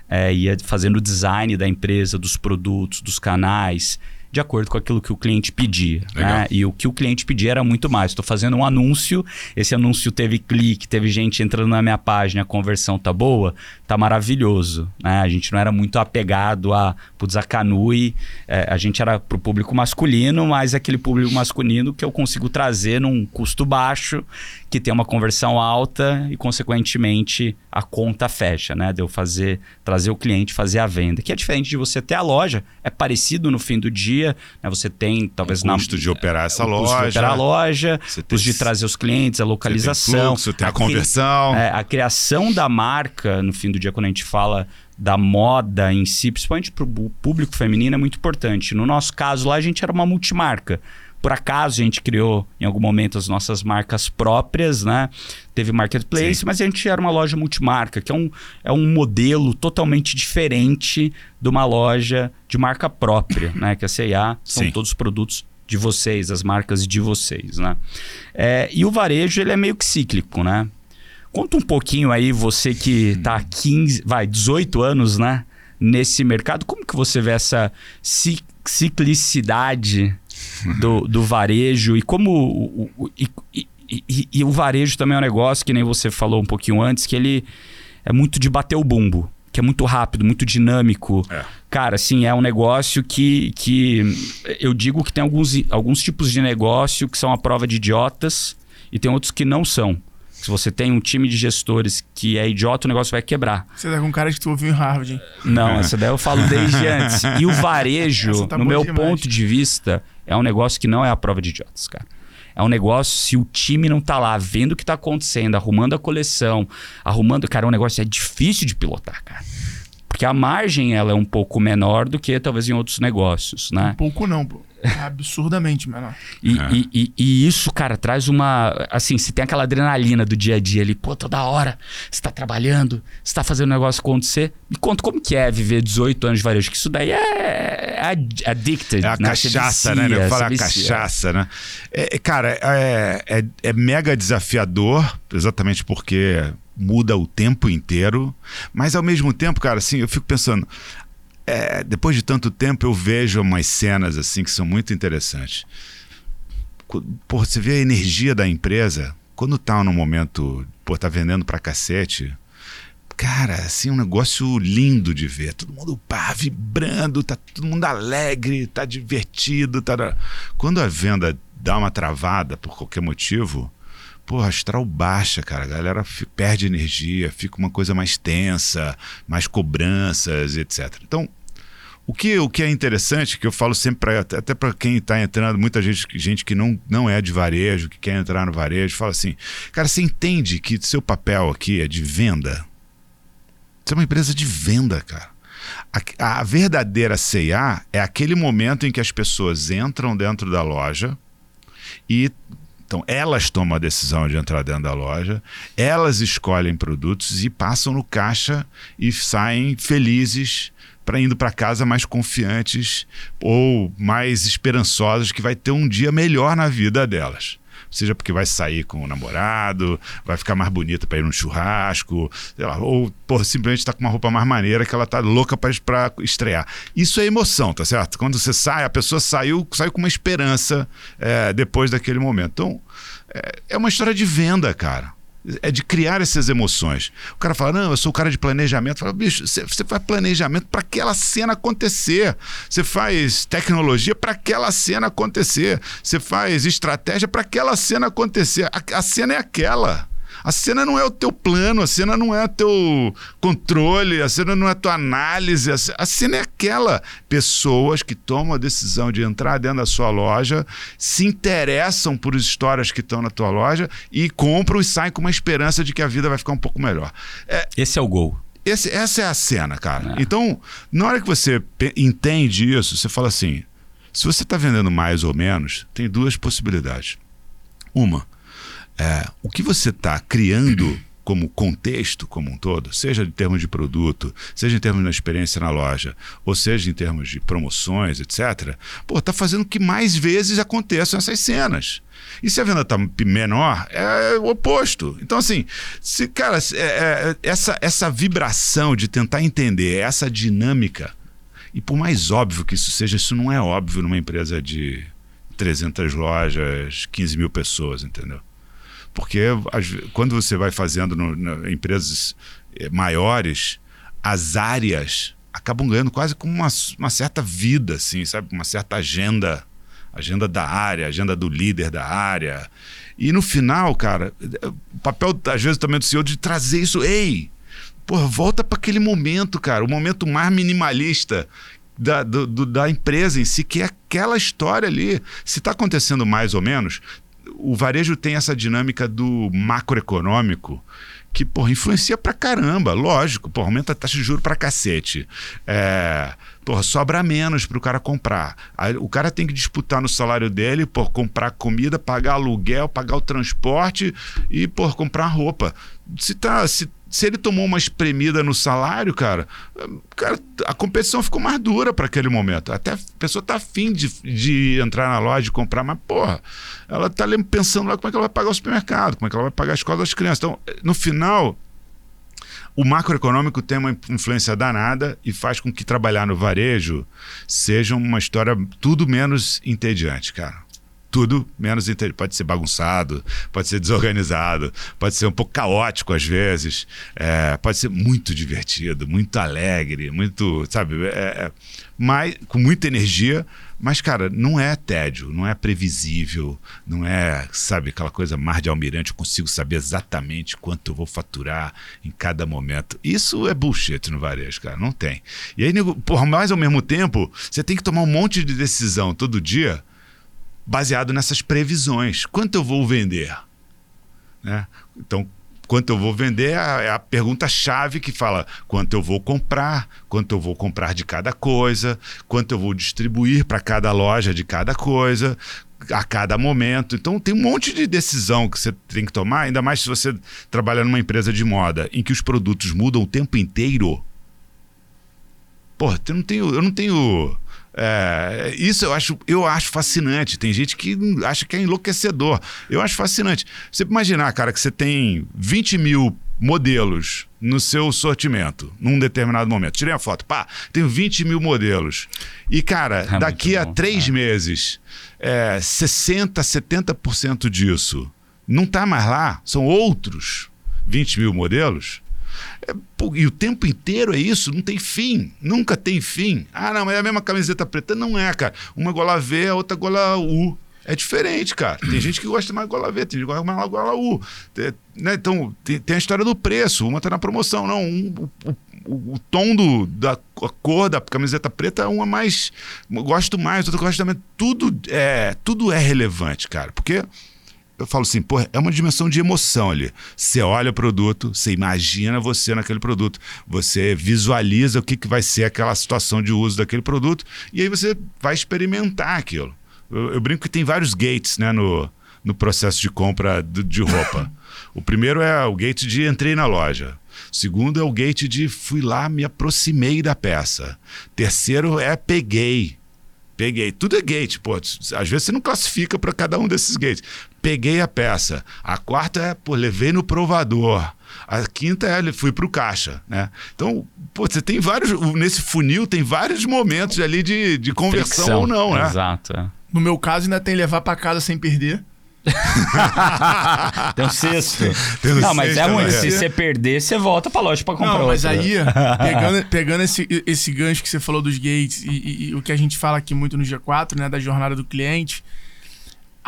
é, ia fazendo o design da empresa, dos produtos, dos canais, de acordo com aquilo que o cliente pedia. Né? E o que o cliente pedia era muito mais. Estou fazendo um anúncio, esse anúncio teve clique, teve gente entrando na minha página, a conversão tá boa, tá maravilhoso. Né? A gente não era muito apegado a, putz, a Canui, é, a gente era para o público masculino, mas aquele público masculino que eu consigo trazer num custo baixo, que tem uma conversão alta e, consequentemente, a conta fecha, né? De eu fazer, trazer o cliente fazer a venda. Que é diferente de você ter a loja, é parecido no fim do dia, né? Você tem, talvez, o custo na, de operar essa o loja. Custo de operar a loja, você custo de trazer os clientes, a localização. Tem fluxo, tem a, a conversão. É, a criação da marca, no fim do dia, quando a gente fala da moda em si, principalmente para o público feminino, é muito importante. No nosso caso lá, a gente era uma multimarca. Por acaso a gente criou em algum momento as nossas marcas próprias, né? Teve marketplace, Sim. mas a gente era uma loja multimarca, que é um, é um modelo totalmente diferente de uma loja de marca própria, né? Que a C&A são Sim. todos produtos de vocês, as marcas de vocês, né? É, e o varejo ele é meio que cíclico, né? Conta um pouquinho aí, você que está há 15, vai, 18 anos, né? Nesse mercado, como que você vê essa ciclicidade do, do varejo e como o, o, e, e, e, o varejo também é um negócio que nem você falou um pouquinho antes que ele é muito de bater o bumbo que é muito rápido, muito dinâmico. É. Cara, assim, é um negócio que, que eu digo que tem alguns, alguns tipos de negócio que são a prova de idiotas e tem outros que não são. Se você tem um time de gestores que é idiota, o negócio vai quebrar. Você tá com cara que tu ouviu em Harvard, hein? Não, essa daí eu falo desde antes. E o varejo, tá no meu demais. ponto de vista, é um negócio que não é a prova de idiotas, cara. É um negócio, se o time não tá lá vendo o que tá acontecendo, arrumando a coleção, arrumando. Cara, é um negócio é difícil de pilotar, cara. Porque a margem ela é um pouco menor do que talvez em outros negócios, né? Um pouco não, pô. É absurdamente menor. E, é. e, e, e, isso, cara, traz uma. Assim, se tem aquela adrenalina do dia a dia ali, pô, toda hora você tá trabalhando, você tá fazendo o negócio acontecer. Me conta como que é viver 18 anos de varejo, que isso daí é, é addicted. É a né? cachaça, né? Eu falo a cachaça, né? É, cara, é, é, é mega desafiador, exatamente porque muda o tempo inteiro, mas ao mesmo tempo, cara, assim, eu fico pensando, é, depois de tanto tempo eu vejo umas cenas assim que são muito interessantes. Pô, você vê a energia da empresa quando tá no momento, pô, tá vendendo pra cacete. Cara, assim, um negócio lindo de ver. Todo mundo pá, vibrando, tá todo mundo alegre, tá divertido. Tá... Quando a venda dá uma travada por qualquer motivo, pô, astral baixa, cara. A galera perde energia, fica uma coisa mais tensa, mais cobranças, etc. Então, o que, o que é interessante, que eu falo sempre, pra, até para quem está entrando, muita gente, gente que não, não é de varejo, que quer entrar no varejo, fala assim: cara, você entende que seu papel aqui é de venda? Você é uma empresa de venda, cara. A, a verdadeira CA é aquele momento em que as pessoas entram dentro da loja e então, elas tomam a decisão de entrar dentro da loja, elas escolhem produtos e passam no caixa e saem felizes para indo para casa mais confiantes ou mais esperançosas que vai ter um dia melhor na vida delas seja porque vai sair com o namorado, vai ficar mais bonita para ir num churrasco, lá, ou simplesmente está com uma roupa mais maneira que ela tá louca para estrear. Isso é emoção, tá certo? Quando você sai, a pessoa saiu, saiu com uma esperança é, depois daquele momento. Então, é, é uma história de venda, cara é de criar essas emoções. O cara fala: Não, eu sou o cara de planejamento. Fala, bicho, você faz planejamento para aquela cena acontecer. Você faz tecnologia para aquela cena acontecer. Você faz estratégia para aquela cena acontecer. A, a cena é aquela. A cena não é o teu plano, a cena não é o teu controle, a cena não é a tua análise, a cena é aquela. Pessoas que tomam a decisão de entrar dentro da sua loja, se interessam por histórias que estão na tua loja e compram e saem com uma esperança de que a vida vai ficar um pouco melhor. É, Esse é o gol. Esse, essa é a cena, cara. É. Então, na hora que você entende isso, você fala assim: se você está vendendo mais ou menos, tem duas possibilidades. Uma, é, o que você está criando como contexto como um todo, seja em termos de produto, seja em termos da experiência na loja, ou seja em termos de promoções, etc., pô, tá fazendo que mais vezes aconteçam essas cenas. E se a venda está menor, é o oposto. Então, assim, se, cara, é, é, essa, essa vibração de tentar entender essa dinâmica, e por mais óbvio que isso seja, isso não é óbvio numa empresa de 300 lojas, 15 mil pessoas, entendeu? Porque quando você vai fazendo no, no, empresas eh, maiores, as áreas acabam ganhando quase como uma, uma certa vida, assim, sabe? Uma certa agenda, agenda da área, agenda do líder da área. E no final, cara, o papel, às vezes, também do senhor de trazer isso. Ei, porra, volta para aquele momento, cara, o momento mais minimalista da, do, da empresa em si, que é aquela história ali. Se está acontecendo mais ou menos, o varejo tem essa dinâmica do macroeconômico que, porra, influencia pra caramba, lógico, porra, aumenta a taxa de juros pra cacete. É, porra, sobra menos pro cara comprar. Aí, o cara tem que disputar no salário dele, por comprar comida, pagar aluguel, pagar o transporte e, por comprar roupa. Se tá, se se ele tomou uma espremida no salário, cara, cara a competição ficou mais dura para aquele momento. Até a pessoa tá afim de, de entrar na loja e comprar, mas, porra, ela tá pensando lá como é que ela vai pagar o supermercado, como é que ela vai pagar a escola das crianças. Então, no final, o macroeconômico tem uma influência danada e faz com que trabalhar no varejo seja uma história tudo menos entediante, cara tudo menos pode ser bagunçado, pode ser desorganizado, pode ser um pouco caótico às vezes, é, pode ser muito divertido, muito alegre, muito, sabe, é, é, mas, com muita energia, mas, cara, não é tédio, não é previsível, não é, sabe, aquela coisa mar de almirante, eu consigo saber exatamente quanto eu vou faturar em cada momento. Isso é bullshit no varejo, cara, não tem. E aí, por mais ao mesmo tempo, você tem que tomar um monte de decisão todo dia baseado nessas previsões. Quanto eu vou vender? Né? Então, quanto eu vou vender é a pergunta-chave que fala quanto eu vou comprar, quanto eu vou comprar de cada coisa, quanto eu vou distribuir para cada loja de cada coisa, a cada momento. Então tem um monte de decisão que você tem que tomar, ainda mais se você trabalha numa empresa de moda em que os produtos mudam o tempo inteiro. Pô, eu não tenho, eu não tenho é, isso eu acho, eu acho fascinante. Tem gente que acha que é enlouquecedor. Eu acho fascinante. Você imaginar, cara, que você tem 20 mil modelos no seu sortimento num determinado momento. Tirei a foto, pá, tenho 20 mil modelos. E, cara, é daqui a três é. meses, é, 60%, 70% disso não está mais lá, são outros 20 mil modelos. É, e o tempo inteiro é isso, não tem fim, nunca tem fim. Ah, não, mas é a mesma camiseta preta. Não é, cara. Uma gola V, a outra gola U. É diferente, cara. Tem gente que gosta mais gola V, tem gente que gosta mais gola U. Tem, né? Então, tem, tem, a história do preço. Uma tá na promoção. Não, um, o, o, o, tom do, da cor da camiseta preta, uma mais. Gosto mais, outra gosto também. Tudo é, tudo é relevante, cara. Porque eu falo assim, pô, é uma dimensão de emoção ali. Você olha o produto, você imagina você naquele produto, você visualiza o que, que vai ser aquela situação de uso daquele produto, e aí você vai experimentar aquilo. Eu, eu brinco que tem vários gates né, no, no processo de compra de, de roupa. o primeiro é o gate de entrei na loja. O segundo é o gate de fui lá, me aproximei da peça. Terceiro é peguei. Peguei. Tudo é gate, pô. Às vezes você não classifica para cada um desses gates. Peguei a peça. A quarta é, pô, levei no provador. A quinta é, fui para o caixa, né? Então, pô, você tem vários. Nesse funil tem vários momentos ali de, de conversão Fricção. ou não, né? Exato. É. No meu caso, ainda tem levar para casa sem perder. tem um cesto. Tem um não, mas é ruim. Se você perder, você volta pra loja pra comprar não, mas aí, pegando, pegando esse, esse gancho que você falou dos gates e, e, e, o que a gente fala aqui muito no G4, né, da jornada do cliente,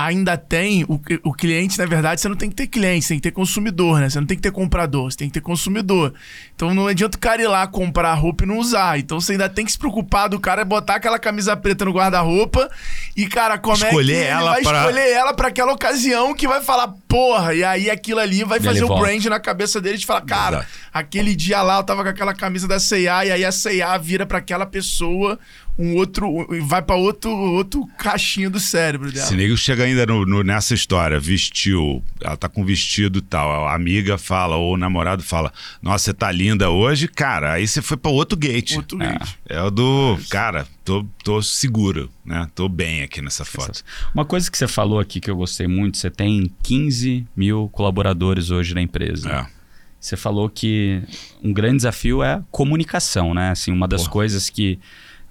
ainda tem o, o cliente, na verdade, você não tem que ter cliente, você tem que ter consumidor, né? Você não tem que ter comprador, você tem que ter consumidor. Então não adianta o cara ir lá comprar roupa e não usar. Então você ainda tem que se preocupar do cara botar aquela camisa preta no guarda-roupa e, cara, como escolher é que ela vai pra... escolher ela para aquela ocasião que vai falar, porra, e aí aquilo ali vai fazer o volta. brand na cabeça dele de falar, cara, Exato. aquele dia lá eu tava com aquela camisa da C&A e aí a C&A vira para aquela pessoa um outro. Vai para outro, outro caixinho do cérebro dela. Se nego chega ainda no, no, nessa história, vestiu, ela tá com vestido e tal, a amiga fala, ou o namorado fala, nossa, você tá linda hoje, cara, aí você foi para outro gate. Outro é. gate. É o do, cara, tô, tô seguro, né? Tô bem aqui nessa foto. Uma coisa que você falou aqui que eu gostei muito, você tem 15 mil colaboradores hoje na empresa. É. Você falou que um grande desafio é comunicação, né? Assim, uma das Porra. coisas que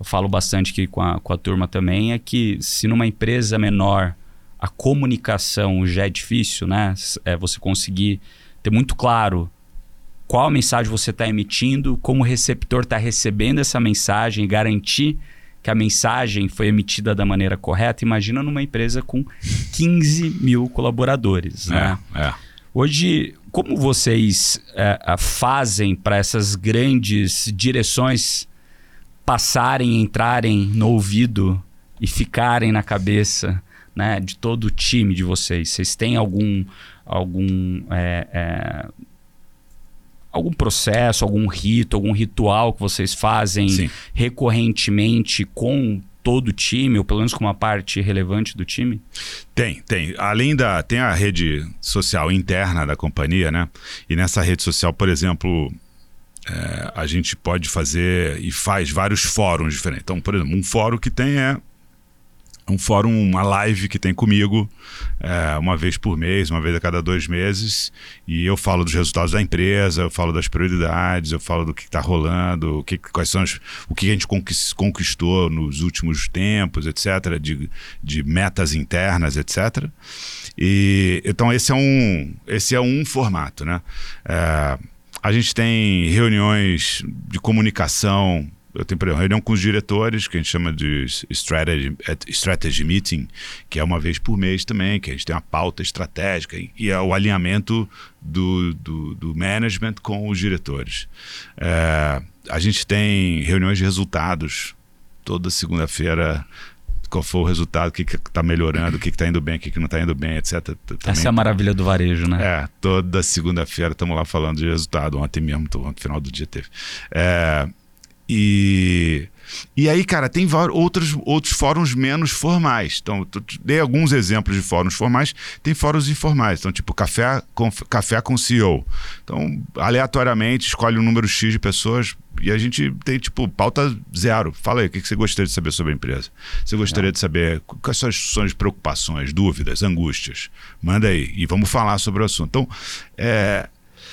eu falo bastante aqui com a, com a turma também, é que se numa empresa menor a comunicação já é difícil, né? É você conseguir ter muito claro qual mensagem você está emitindo, como o receptor está recebendo essa mensagem, garantir que a mensagem foi emitida da maneira correta. Imagina numa empresa com 15 mil colaboradores. Né? É, é. Hoje, como vocês é, fazem para essas grandes direções passarem, entrarem no ouvido e ficarem na cabeça né, de todo o time de vocês? Vocês têm algum, algum é, é, algum processo, algum rito, algum ritual que vocês fazem Sim. recorrentemente com todo o time, ou pelo menos com uma parte relevante do time? Tem, tem. Além da. Tem a rede social interna da companhia, né? E nessa rede social, por exemplo. É, a gente pode fazer e faz vários fóruns diferentes. Então, por exemplo, um fórum que tem é um fórum, uma live que tem comigo, é, uma vez por mês, uma vez a cada dois meses, e eu falo dos resultados da empresa, eu falo das prioridades, eu falo do que está rolando, o que, quais são as, o que a gente conquistou nos últimos tempos, etc., de, de metas internas, etc. E, então esse é um, esse é um formato, né? É, a gente tem reuniões de comunicação eu tenho, exemplo, reunião com os diretores, que a gente chama de strategy, strategy meeting, que é uma vez por mês também, que a gente tem uma pauta estratégica e é o alinhamento do, do, do management com os diretores. É, a gente tem reuniões de resultados toda segunda-feira qual foi o resultado, o que está melhorando, o que está indo bem, o que, que não está indo bem, etc. Também, Essa é a maravilha do varejo, né? É, toda segunda-feira estamos lá falando de resultado. Ontem mesmo, no final do dia teve. É, e, e aí, cara, tem outros, outros fóruns menos formais. Então, dei alguns exemplos de fóruns formais, tem fóruns informais. Então, tipo, café com, café com CEO. Então, aleatoriamente, escolhe um número X de pessoas e a gente tem, tipo, pauta zero. Fala aí, o que você gostaria de saber sobre a empresa? Você gostaria é. de saber quais são as suas preocupações, dúvidas, angústias? Manda aí e vamos falar sobre o assunto. Então, é...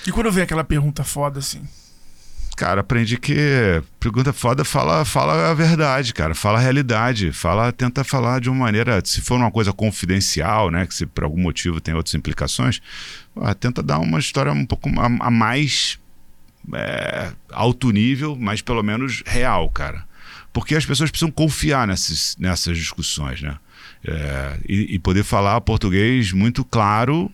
E quando vem aquela pergunta foda assim? Cara, aprendi que pergunta foda fala, fala a verdade, cara. Fala a realidade. Fala, tenta falar de uma maneira. Se for uma coisa confidencial, né? Que se por algum motivo tem outras implicações, tenta dar uma história um pouco a, a mais é, alto nível, mas pelo menos real, cara. Porque as pessoas precisam confiar nessas, nessas discussões, né? É, e, e poder falar português muito claro,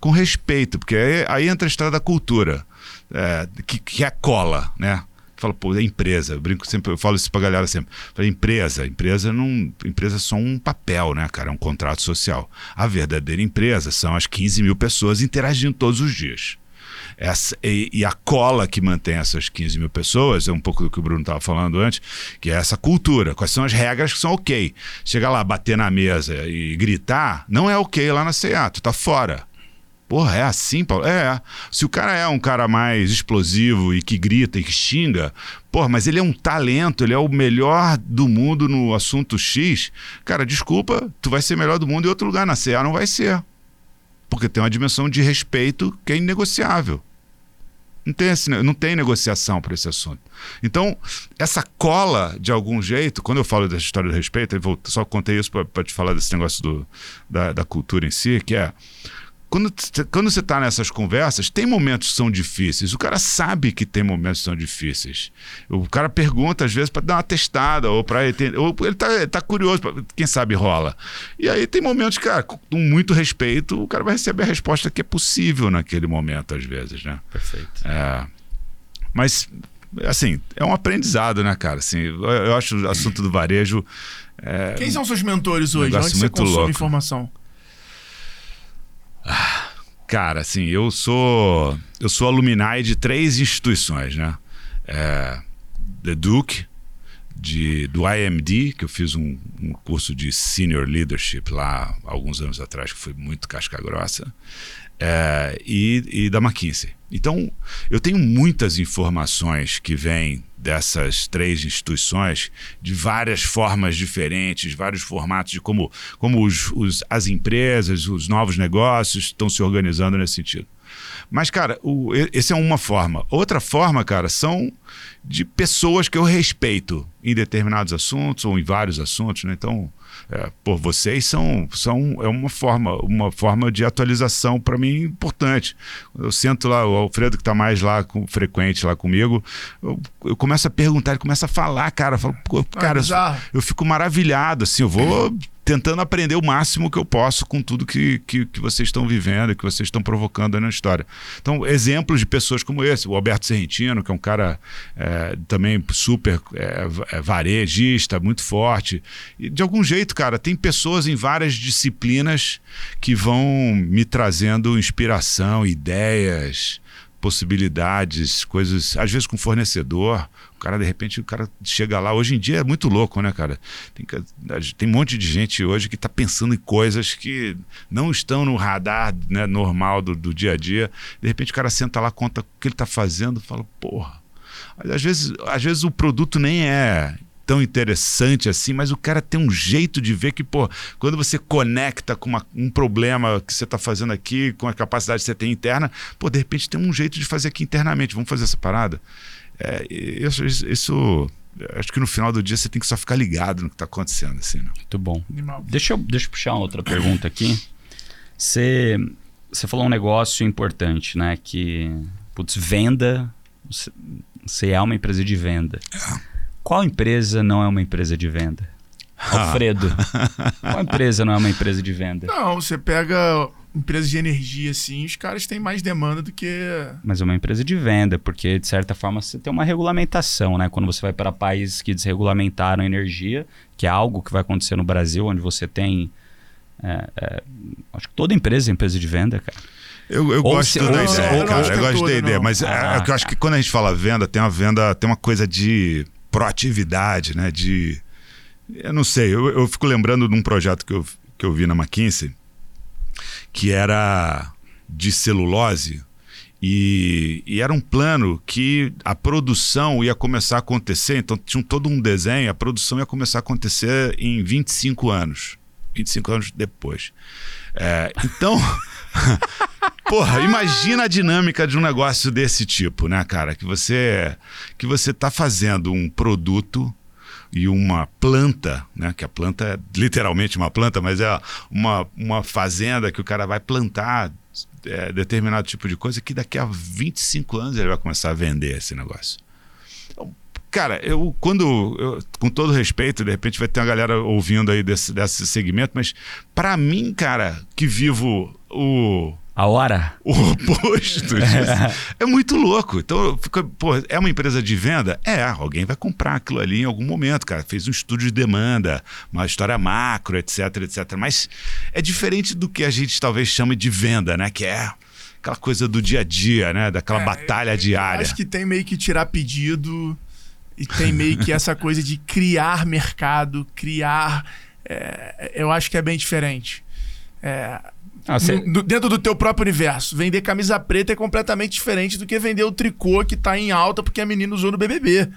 com respeito, porque aí, aí entra a história da cultura é, que, que é cola, né? Fala, pô, é empresa. Eu brinco sempre, eu falo isso pra galera sempre. Falo, empresa, empresa não. Empresa é só um papel, né, cara? É um contrato social. A verdadeira empresa são as 15 mil pessoas interagindo todos os dias. Essa, e, e, a cola que mantém essas 15 mil pessoas, é um pouco do que o Bruno estava falando antes, que é essa cultura. Quais são as regras que são ok? Chegar lá, bater na mesa e gritar, não é ok lá na CEA, tu tá fora. Porra, é assim, Paulo? É. Se o cara é um cara mais explosivo e que grita e que xinga, porra, mas ele é um talento, ele é o melhor do mundo no assunto X. Cara, desculpa, tu vai ser melhor do mundo em outro lugar. Na CA não vai ser. Porque tem uma dimensão de respeito que é inegociável. Não tem, esse, não tem negociação para esse assunto. Então, essa cola, de algum jeito, quando eu falo dessa história do respeito, eu só contei isso para te falar desse negócio do, da, da cultura em si, que é quando, quando você está nessas conversas, tem momentos que são difíceis. O cara sabe que tem momentos que são difíceis. O cara pergunta, às vezes, para dar uma testada, ou para ele, ou ele está tá curioso, pra, quem sabe rola. E aí tem momentos, cara, com muito respeito, o cara vai receber a resposta que é possível naquele momento, às vezes, né? Perfeito. É, mas, assim, é um aprendizado, né, cara? Assim, eu, eu acho o assunto do varejo. É, Quem são seus mentores hoje? Onde você consome louco. informação? Cara, assim, eu sou eu sou alumni de três instituições, né? É, The Duke, de, do IMD, que eu fiz um, um, curso de Senior Leadership lá alguns anos atrás, que foi muito casca grossa é, e, e, da McKinsey. Então, eu tenho muitas informações que vêm dessas três instituições, de várias formas diferentes, vários formatos de como, como os, os, as empresas, os novos negócios estão se organizando nesse sentido. Mas, cara, o, esse é uma forma. Outra forma, cara, são de pessoas que eu respeito em determinados assuntos ou em vários assuntos, né? Então, é, por vocês são, são é uma forma uma forma de atualização para mim importante. Eu sento lá, o Alfredo que está mais lá com, frequente lá comigo, eu, eu começo a perguntar, ele começa a falar, cara, eu falo, ah, cara, eu, eu fico maravilhado, assim, eu vou tentando aprender o máximo que eu posso com tudo que, que, que vocês estão vivendo, que vocês estão provocando na história. Então, exemplos de pessoas como esse, o Alberto Serrentino, que é um cara é, também super é, é, varejista, muito forte. E, de algum jeito, cara, tem pessoas em várias disciplinas que vão me trazendo inspiração, ideias, possibilidades, coisas, às vezes com fornecedor. O cara, de repente, o cara chega lá. Hoje em dia é muito louco, né, cara? Tem, tem um monte de gente hoje que está pensando em coisas que não estão no radar né, normal do, do dia a dia. De repente, o cara senta lá, conta o que ele está fazendo, fala, porra. Às vezes, às vezes o produto nem é tão interessante assim, mas o cara tem um jeito de ver que, pô, quando você conecta com uma, um problema que você está fazendo aqui, com a capacidade que você tem interna, pô, de repente tem um jeito de fazer aqui internamente. Vamos fazer essa parada? É, isso, isso acho que no final do dia você tem que só ficar ligado no que está acontecendo. Assim, né? Muito bom. Deixa eu, deixa eu puxar uma outra pergunta aqui. Você, você falou um negócio importante, né? Que, putz, venda. Você, você é uma empresa de venda. É. Qual empresa não é uma empresa de venda? Alfredo, qual empresa não é uma empresa de venda? Não, você pega empresas de energia, assim, os caras têm mais demanda do que. Mas é uma empresa de venda, porque de certa forma você tem uma regulamentação, né? Quando você vai para países que desregulamentaram a energia, que é algo que vai acontecer no Brasil, onde você tem. É, é, acho que toda empresa é empresa de venda, cara. Eu, eu gosto se, da ideia, cara. Eu gosto da ideia, mas é, ah, é, eu acho que quando a gente fala venda, tem uma venda, tem uma coisa de proatividade, né? De. Eu não sei, eu, eu fico lembrando de um projeto que eu, que eu vi na McKinsey, que era de celulose. E, e, era um plano que a produção ia começar a acontecer, então tinha todo um desenho, a produção ia começar a acontecer em 25 anos. 25 anos depois. É, então, Porra, imagina a dinâmica de um negócio desse tipo, né, cara? Que você que você tá fazendo um produto e uma planta, né? Que a planta é literalmente uma planta, mas é uma, uma fazenda que o cara vai plantar é, determinado tipo de coisa que daqui a 25 anos ele vai começar a vender esse negócio. Cara, eu quando eu, com todo respeito, de repente vai ter uma galera ouvindo aí desse, desse segmento, mas para mim, cara, que vivo o a hora? O oposto disso. é muito louco. Então, fica, pô, é uma empresa de venda? É, alguém vai comprar aquilo ali em algum momento, cara. Fez um estudo de demanda, uma história macro, etc, etc. Mas é diferente do que a gente talvez chame de venda, né? Que é aquela coisa do dia a dia, né? Daquela é, batalha eu, diária. acho que tem meio que tirar pedido e tem meio que essa coisa de criar mercado, criar. É, eu acho que é bem diferente. É, ah, cê... no, dentro do teu próprio universo. Vender camisa preta é completamente diferente do que vender o tricô que tá em alta porque a menina usou no BBB.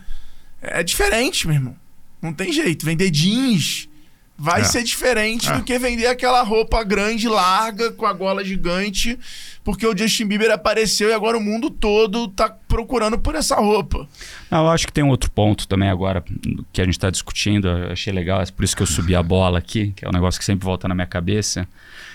É diferente, meu irmão. Não tem jeito. Vender jeans vai é. ser diferente é. do que vender aquela roupa grande, larga, com a gola gigante, porque o Justin Bieber apareceu e agora o mundo todo tá procurando por essa roupa. Não, eu acho que tem um outro ponto também agora que a gente está discutindo, eu achei legal, é por isso que eu subi a bola aqui, que é um negócio que sempre volta na minha cabeça.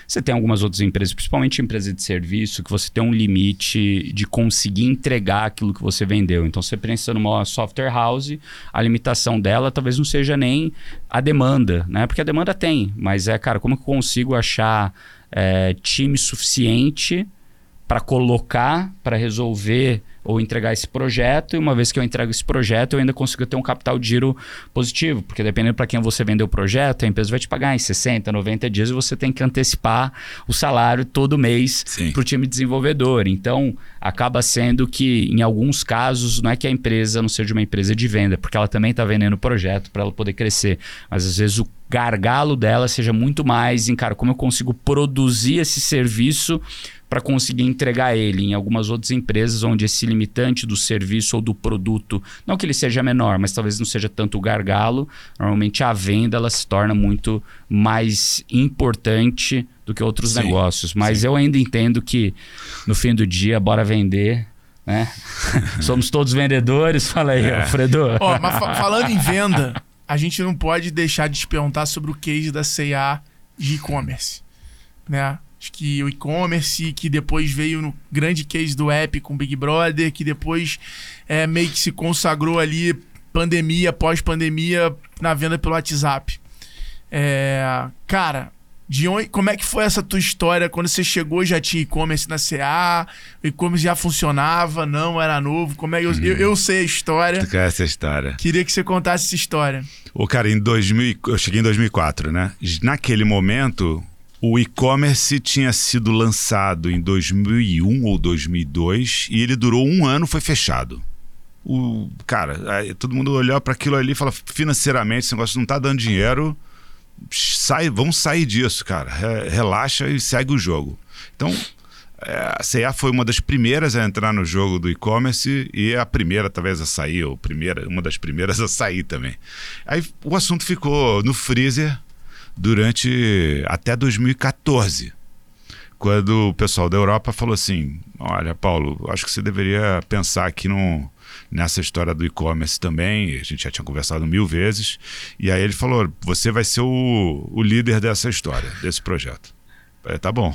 Você tem algumas outras empresas, principalmente empresas de serviço, que você tem um limite de conseguir entregar aquilo que você vendeu. Então, você pensa numa software house, a limitação dela talvez não seja nem a demanda, né? Porque a demanda tem, mas é, cara, como que eu consigo achar é, time suficiente para colocar, para resolver ou entregar esse projeto, e uma vez que eu entrego esse projeto, eu ainda consigo ter um capital de giro positivo, porque dependendo para quem você vendeu o projeto, a empresa vai te pagar em 60, 90 dias e você tem que antecipar o salário todo mês para o time desenvolvedor. Então, acaba sendo que, em alguns casos, não é que a empresa não seja uma empresa de venda, porque ela também está vendendo o projeto para ela poder crescer, mas às vezes o gargalo dela seja muito mais em, cara, como eu consigo produzir esse serviço para conseguir entregar ele em algumas outras empresas onde esse limitante do serviço ou do produto, não que ele seja menor, mas talvez não seja tanto o gargalo, normalmente a venda ela se torna muito mais importante do que outros sim, negócios. Mas sim. eu ainda entendo que no fim do dia, bora vender né? Somos todos vendedores. Fala aí, é. Alfredo. Ó, mas fa falando em venda, a gente não pode deixar de te perguntar sobre o case da C&A de e-commerce, né? Que o e-commerce, que depois veio no grande case do app com Big Brother, que depois é, meio que se consagrou ali, pandemia, pós-pandemia, na venda pelo WhatsApp. É, cara, de onde, como é que foi essa tua história? Quando você chegou, já tinha e-commerce na CA? O e-commerce já funcionava? Não, era novo? Como é que eu, eu, eu, sei a história? Tu conhece a história. Queria que você contasse essa história. O cara, em 2000, eu cheguei em 2004, né? Naquele momento, o e-commerce tinha sido lançado em 2001 ou 2002 e ele durou um ano, foi fechado. O cara, aí, todo mundo olhou para aquilo ali e fala financeiramente, esse negócio não tá dando dinheiro sai, vamos sair disso, cara. Relaxa e segue o jogo. Então, é, a CA foi uma das primeiras a entrar no jogo do e-commerce e a primeira talvez a sair, ou primeira, uma das primeiras a sair também. Aí o assunto ficou no freezer durante até 2014. Quando o pessoal da Europa falou assim: Olha, Paulo, acho que você deveria pensar aqui nessa história do e-commerce também. A gente já tinha conversado mil vezes. E aí ele falou: você vai ser o, o líder dessa história, desse projeto. Tá bom.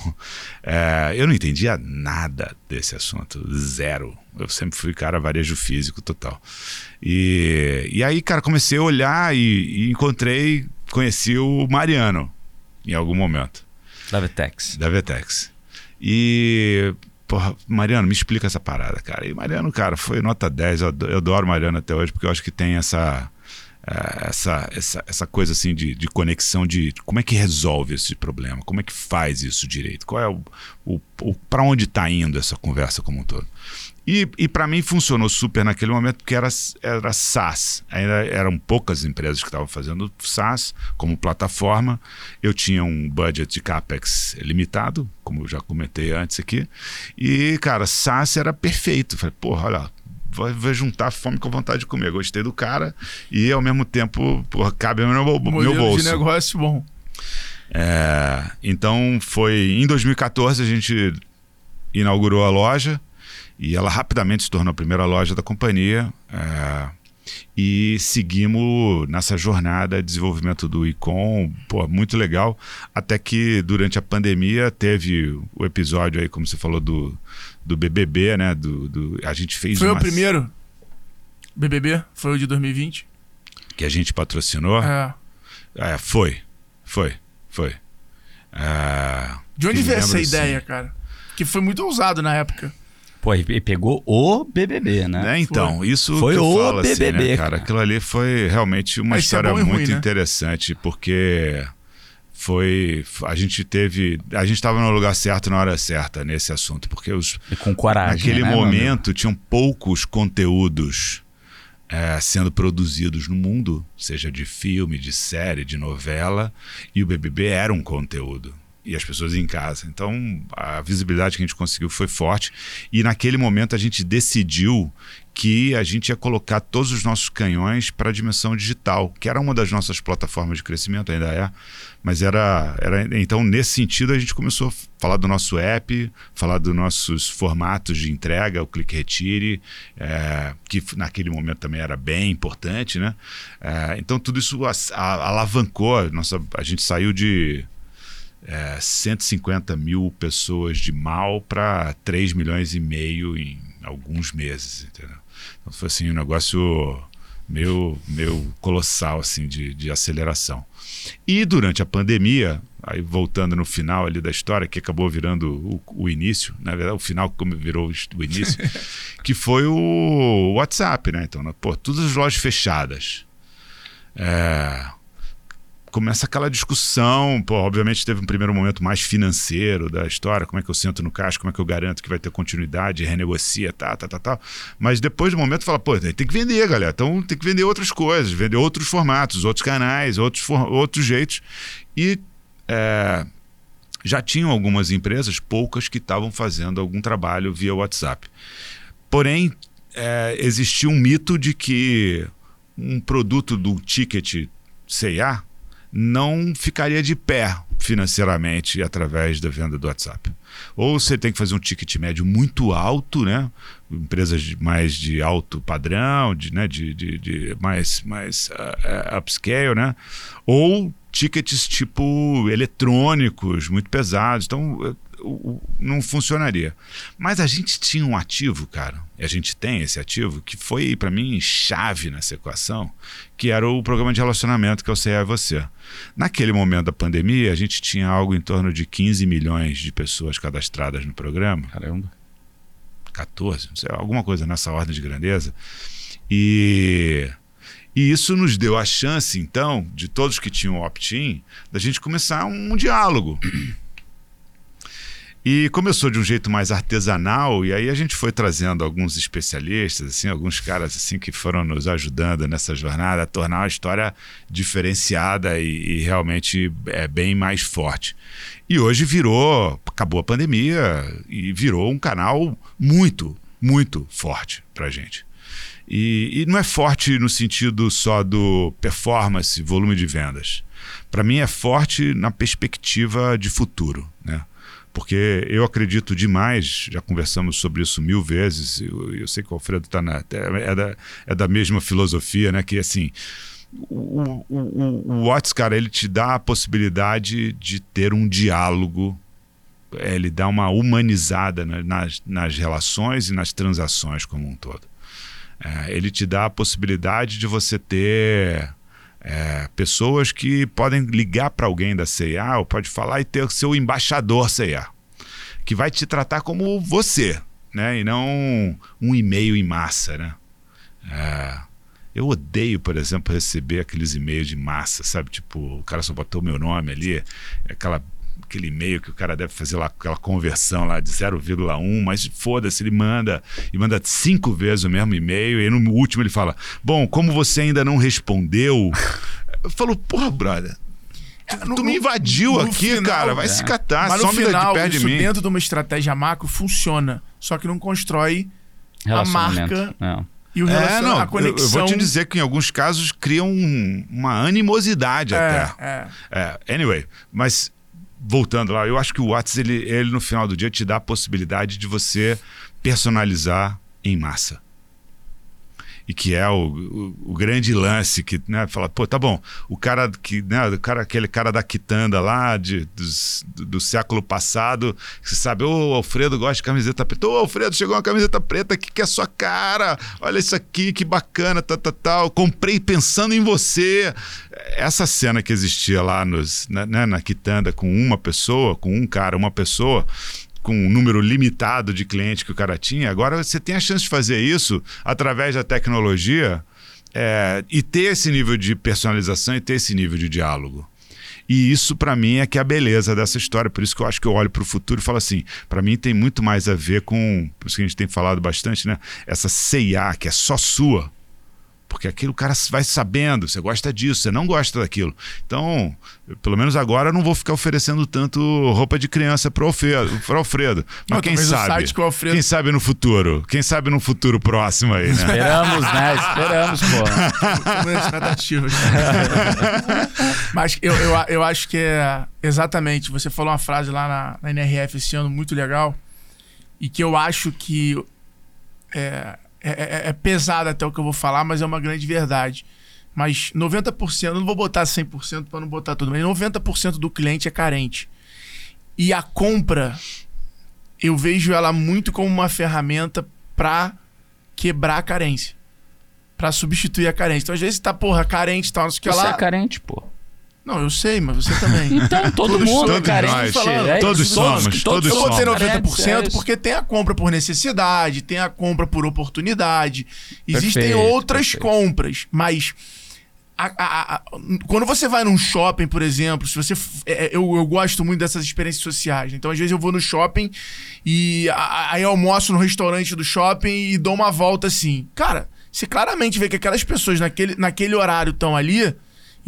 É, eu não entendia nada desse assunto, zero. Eu sempre fui cara varejo físico total. E, e aí, cara, comecei a olhar e, e encontrei, conheci o Mariano em algum momento. Da Vetex. Da Vetex. E porra, Mariano, me explica essa parada, cara. E Mariano, cara, foi nota 10. Eu, adoro Mariano até hoje, porque eu acho que tem essa. É, essa, essa, essa coisa assim de, de conexão de como é que resolve esse problema, como é que faz isso direito, qual é o, o, o para onde está indo essa conversa como um todo. E, e para mim funcionou super naquele momento porque era, era SaaS. Ainda eram poucas empresas que estavam fazendo SaaS como plataforma. Eu tinha um budget de CAPEX limitado, como eu já comentei antes aqui. E, cara, SaaS era perfeito. Falei, porra, olha, vou juntar fome com vontade de comer. Gostei do cara e, ao mesmo tempo, porra, cabe no meu, meu bolso. de negócio bom. É, então, foi em 2014 a gente inaugurou a loja. E ela rapidamente se tornou a primeira loja da companhia. É, e seguimos nessa jornada de desenvolvimento do Icon, pô, muito legal. Até que durante a pandemia teve o episódio aí, como você falou, do, do BBB, né? Do, do a gente fez. Foi o primeiro BBB? Foi o de 2020? Que a gente patrocinou? É. é foi, foi, foi. É, de onde veio essa assim. ideia, cara? Que foi muito ousado na época. Pô, e pegou o BBB, né? É, então, foi. isso foi o falo, BBB, assim, né, cara? Aquilo ali foi realmente uma Esse é história é muito ruim, né? interessante, porque foi a gente teve a gente estava no lugar certo na hora certa nesse assunto porque os e com coragem naquele né, momento tinham poucos conteúdos é, sendo produzidos no mundo seja de filme de série de novela e o BBB era um conteúdo e as pessoas em casa. Então, a visibilidade que a gente conseguiu foi forte. E naquele momento a gente decidiu que a gente ia colocar todos os nossos canhões para a dimensão digital, que era uma das nossas plataformas de crescimento, ainda é. Mas era, era. Então, nesse sentido, a gente começou a falar do nosso app, falar dos nossos formatos de entrega, o Clique Retire, é, que naquele momento também era bem importante, né? É, então, tudo isso alavancou. Nossa, a gente saiu de é, 150 mil pessoas de mal para 3 milhões e meio em alguns meses, entendeu? Então foi assim um negócio meio, meio colossal assim de, de aceleração. E durante a pandemia, aí voltando no final ali da história, que acabou virando o, o início, na verdade o final como virou o início, que foi o WhatsApp, né? Então, pô, todas as lojas fechadas. É, começa aquela discussão. Pô, obviamente teve um primeiro momento mais financeiro da história, como é que eu sento no caixa, como é que eu garanto que vai ter continuidade, renegocia, tá, tá, tá, tá. Mas depois do momento fala, pô, tem que vender, galera. Então tem que vender outras coisas, vender outros formatos, outros canais, outros, outros jeitos. E é, já tinham algumas empresas, poucas, que estavam fazendo algum trabalho via WhatsApp. Porém, é, existia um mito de que um produto do ticket C&A não ficaria de pé financeiramente através da venda do WhatsApp. Ou você tem que fazer um ticket médio muito alto, né? Empresas de, mais de alto padrão, de, né? de, de, de mais, mais uh, upscale, né? Ou tickets tipo eletrônicos, muito pesados. Então, não funcionaria. Mas a gente tinha um ativo, cara, a gente tem esse ativo, que foi, para mim, chave nessa equação, que era o programa de relacionamento que eu sei a você. Naquele momento da pandemia, a gente tinha algo em torno de 15 milhões de pessoas cadastradas no programa. Caramba. 14, não sei, alguma coisa nessa ordem de grandeza. E e isso nos deu a chance, então, de todos que tinham opt-in, da gente começar um diálogo. E começou de um jeito mais artesanal, e aí a gente foi trazendo alguns especialistas, assim, alguns caras assim que foram nos ajudando nessa jornada a tornar a história diferenciada e, e realmente é bem mais forte. E hoje virou, acabou a pandemia e virou um canal muito, muito forte para gente. E, e não é forte no sentido só do performance, volume de vendas. Para mim é forte na perspectiva de futuro, né? Porque eu acredito demais, já conversamos sobre isso mil vezes, eu, eu sei que o Alfredo tá na, é, da, é da mesma filosofia, né? Que assim, o, o, o Watts, cara, ele te dá a possibilidade de ter um diálogo, é, ele dá uma humanizada nas, nas relações e nas transações como um todo. É, ele te dá a possibilidade de você ter é, pessoas que podem ligar para alguém da CIA ou pode falar e ter o seu embaixador CIA, que vai te tratar como você, né? E não um e-mail em massa, né? É, eu odeio, por exemplo, receber aqueles e-mails de massa, sabe? Tipo, o cara só botou meu nome ali, aquela aquele e-mail que o cara deve fazer lá aquela conversão lá de 0,1, mas foda-se, ele manda e manda cinco vezes o mesmo e-mail, e no último ele fala: Bom, como você ainda não respondeu, eu falo, porra, brother. Tu, no, tu me invadiu no aqui, final, cara. Vai é. se catar, Mas some no final, de perto isso de mim. dentro de uma estratégia macro funciona. Só que não constrói a marca. É. E o é, não, a conexão. Eu, eu, vou te dizer que em alguns casos criam um, uma animosidade é, até. É. é. Anyway, mas voltando lá, eu acho que o WhatsApp, ele, ele no final do dia te dá a possibilidade de você personalizar em massa e que é o, o, o, grande lance que né, fala, pô, tá bom, o cara que, né, o cara, aquele cara da quitanda lá de, dos, do, do, século passado, você sabe, oh, Alfredo gosta de camiseta preta, ô Alfredo, chegou uma camiseta preta aqui que é a sua cara, olha isso aqui, que bacana, tal, tal, tal, comprei pensando em você. Essa cena que existia lá nos, né, na quitanda com uma pessoa, com um cara, uma pessoa, com um número limitado de clientes que o cara tinha. Agora você tem a chance de fazer isso através da tecnologia é, e ter esse nível de personalização e ter esse nível de diálogo. E isso, para mim, é que é a beleza dessa história. Por isso que eu acho que eu olho para o futuro e falo assim: para mim tem muito mais a ver com. Por isso que a gente tem falado bastante, né? Essa CIA, que é só sua porque aquilo o cara vai sabendo, você gosta disso, você não gosta daquilo. Então, eu, pelo menos agora eu não vou ficar oferecendo tanto roupa de criança para Alfredo, pro Alfredo. Mas não, quem sabe? Que Alfredo... Quem sabe no futuro? Quem sabe no futuro próximo aí, né? Esperamos, né? Esperamos, pô. expectativas. Mas eu, eu, eu acho que é exatamente, você falou uma frase lá na, na NRF esse ano muito legal e que eu acho que é, é, é, é pesado até o que eu vou falar, mas é uma grande verdade. Mas 90%, eu não vou botar 100% para não botar tudo, mas 90% do cliente é carente. E a compra, eu vejo ela muito como uma ferramenta para quebrar a carência. para substituir a carência. Então, às vezes, tá, porra, carente tal, não sei o que lá. Você é carente, pô. Não, eu sei, mas você também. Então, todo todos, mundo, todos cara. Nós, falando, é todos somos, todos, todos Eu botei 90% é porque tem a compra por necessidade, tem a compra por oportunidade. Existem perfeito, outras perfeito. compras, mas a, a, a, quando você vai num shopping, por exemplo, se você. É, é, eu, eu gosto muito dessas experiências sociais. Então, às vezes, eu vou no shopping e aí almoço no restaurante do shopping e dou uma volta assim. Cara, você claramente vê que aquelas pessoas naquele, naquele horário estão ali,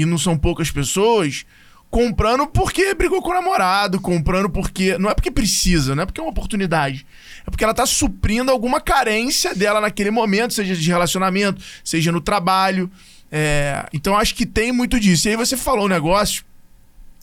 e não são poucas pessoas, comprando porque brigou com o namorado, comprando porque. Não é porque precisa, não é porque é uma oportunidade. É porque ela tá suprindo alguma carência dela naquele momento, seja de relacionamento, seja no trabalho. É, então acho que tem muito disso. E aí você falou um negócio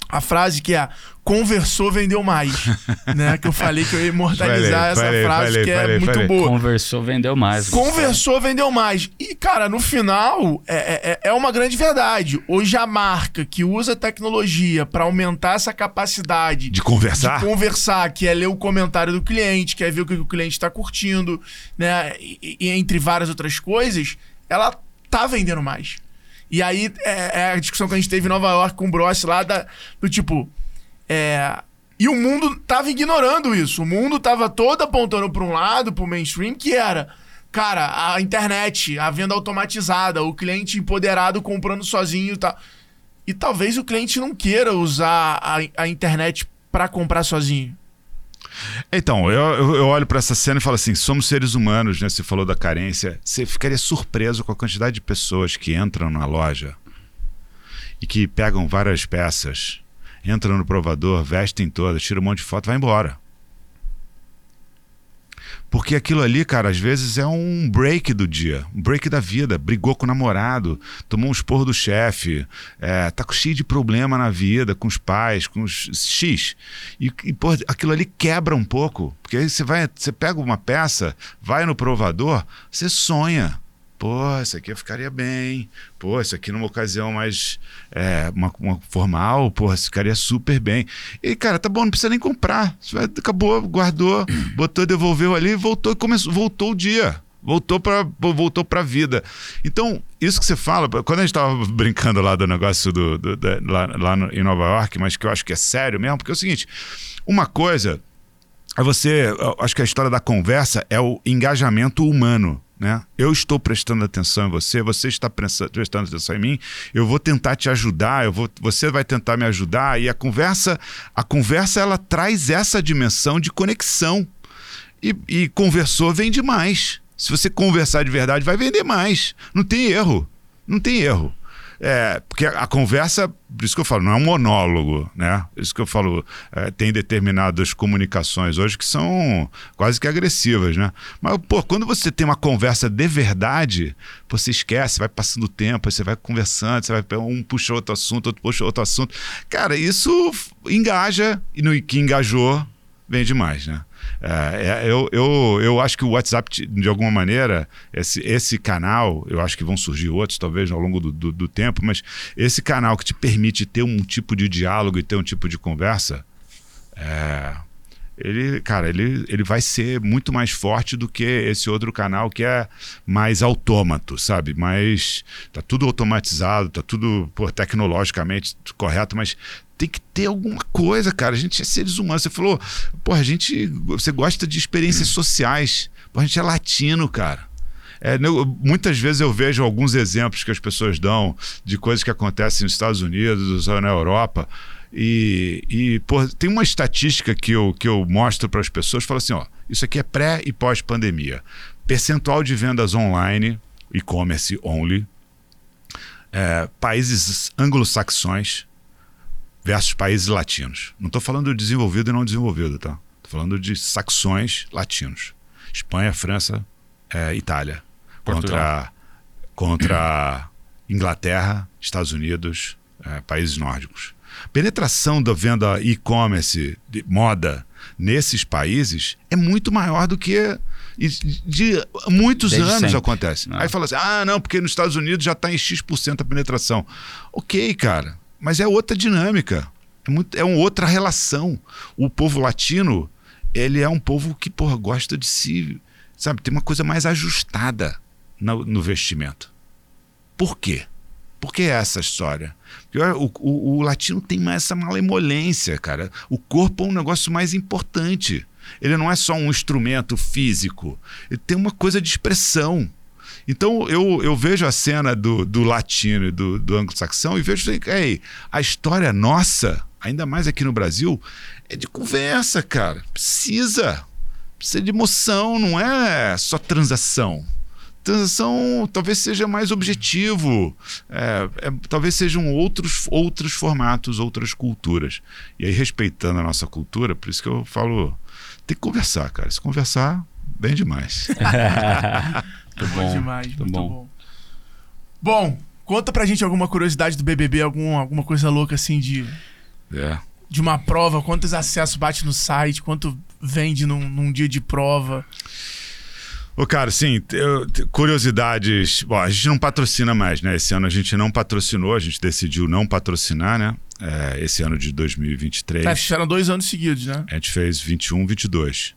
a frase que é conversou, vendeu mais. né? Que eu falei que eu ia imortalizar falei, essa falei, frase falei, que é muito boa. Conversou, vendeu mais. Conversou, vendeu mais. E, cara, no final, é, é, é, é uma grande verdade. Hoje a marca que usa tecnologia para aumentar essa capacidade de conversar, de conversar, que é ler o comentário do cliente, que é ver o que o cliente está curtindo, né? E, e entre várias outras coisas, ela tá vendendo mais. E aí é, é, a discussão que a gente teve em Nova York com o Bross lá, da, do tipo. É, e o mundo tava ignorando isso. O mundo tava todo apontando para um lado, pro mainstream, que era. Cara, a internet, a venda automatizada, o cliente empoderado comprando sozinho e tal. E talvez o cliente não queira usar a, a internet para comprar sozinho. Então, eu, eu olho para essa cena e falo assim: somos seres humanos, né? Você falou da carência. Você ficaria surpreso com a quantidade de pessoas que entram na loja e que pegam várias peças, entram no provador, vestem todas, tiram um monte de foto, vai embora. Porque aquilo ali, cara, às vezes é um break do dia, um break da vida. Brigou com o namorado, tomou um esporro do chefe, é, tá cheio de problema na vida, com os pais, com os X. E, e pô, aquilo ali quebra um pouco. Porque aí você vai, você pega uma peça, vai no provador, você sonha pô, isso aqui eu ficaria bem, pô, isso aqui numa ocasião mais é, uma, uma, formal, pô, isso ficaria super bem. E, cara, tá bom, não precisa nem comprar. Acabou, guardou, botou, devolveu ali, voltou, começou, voltou o dia. Voltou para voltou a vida. Então, isso que você fala, quando a gente estava brincando lá do negócio do, do, do lá, lá no, em Nova York, mas que eu acho que é sério mesmo, porque é o seguinte: uma coisa é você, acho que a história da conversa é o engajamento humano. Né? Eu estou prestando atenção em você, você está prestando atenção em mim. Eu vou tentar te ajudar, eu vou, você vai tentar me ajudar e a conversa, a conversa ela traz essa dimensão de conexão. E, e conversou vende mais. Se você conversar de verdade, vai vender mais. Não tem erro. Não tem erro. É, porque a conversa, por isso que eu falo, não é um monólogo, né? Por isso que eu falo, é, tem determinadas comunicações hoje que são quase que agressivas, né? Mas, pô, quando você tem uma conversa de verdade, você esquece, vai passando o tempo, você vai conversando, você vai um puxa outro assunto, outro puxa outro assunto. Cara, isso engaja, e no que engajou, vem demais, né? É, é, eu, eu, eu acho que o WhatsApp, de alguma maneira, esse, esse canal, eu acho que vão surgir outros, talvez, ao longo do, do, do tempo, mas esse canal que te permite ter um tipo de diálogo e ter um tipo de conversa, é, ele, cara, ele, ele vai ser muito mais forte do que esse outro canal que é mais autômato, sabe? Mas tá tudo automatizado, tá tudo pô, tecnologicamente correto, mas tem que ter alguma coisa, cara. A gente é seres humanos. Você falou, pô, a gente, você gosta de experiências sociais. Pô, a gente é latino, cara. É, muitas vezes eu vejo alguns exemplos que as pessoas dão de coisas que acontecem nos Estados Unidos ou na Europa. E, e pô, tem uma estatística que eu, que eu mostro para as pessoas, falo assim, ó, isso aqui é pré e pós-pandemia. Percentual de vendas online, e-commerce only, é, países anglo-saxões versus países latinos. Não estou falando de desenvolvido e não desenvolvido, tá? Estou falando de saxões latinos. Espanha, França, é, Itália. Portugal. Contra, contra Inglaterra, Estados Unidos, é, países nórdicos. Penetração da venda e-commerce, de moda, nesses países é muito maior do que de muitos Desde anos sempre. acontece. Não. Aí fala assim: ah, não, porque nos Estados Unidos já está em X% a penetração. Ok, cara, mas é outra dinâmica, é, muito, é uma outra relação. O povo latino, ele é um povo que, porra, gosta de se. Sabe, tem uma coisa mais ajustada no, no vestimento. Por quê? Por que essa história? Porque o, o, o, latino tem essa malemolência, cara. O corpo é um negócio mais importante. Ele não é só um instrumento físico. Ele tem uma coisa de expressão. Então eu, eu vejo a cena do, do latino e do, do anglo-saxão e vejo ei, a história nossa, ainda mais aqui no Brasil, é de conversa, cara. Precisa. Precisa de emoção, não é só transação transação talvez seja mais objetivo, é, é, talvez sejam outros, outros formatos, outras culturas. E aí, respeitando a nossa cultura, por isso que eu falo, tem que conversar, cara. Se conversar, bem demais. muito bom demais, muito, muito bom. bom. Bom, conta pra gente alguma curiosidade do BBB, algum, alguma coisa louca assim de... É. De uma prova, quantos acessos bate no site, quanto vende num, num dia de prova. Ô, cara, sim, eu, curiosidades. Bom, a gente não patrocina mais, né? Esse ano a gente não patrocinou, a gente decidiu não patrocinar, né? É, esse ano de 2023. É, fizeram dois anos seguidos, né? A gente fez 21, 22.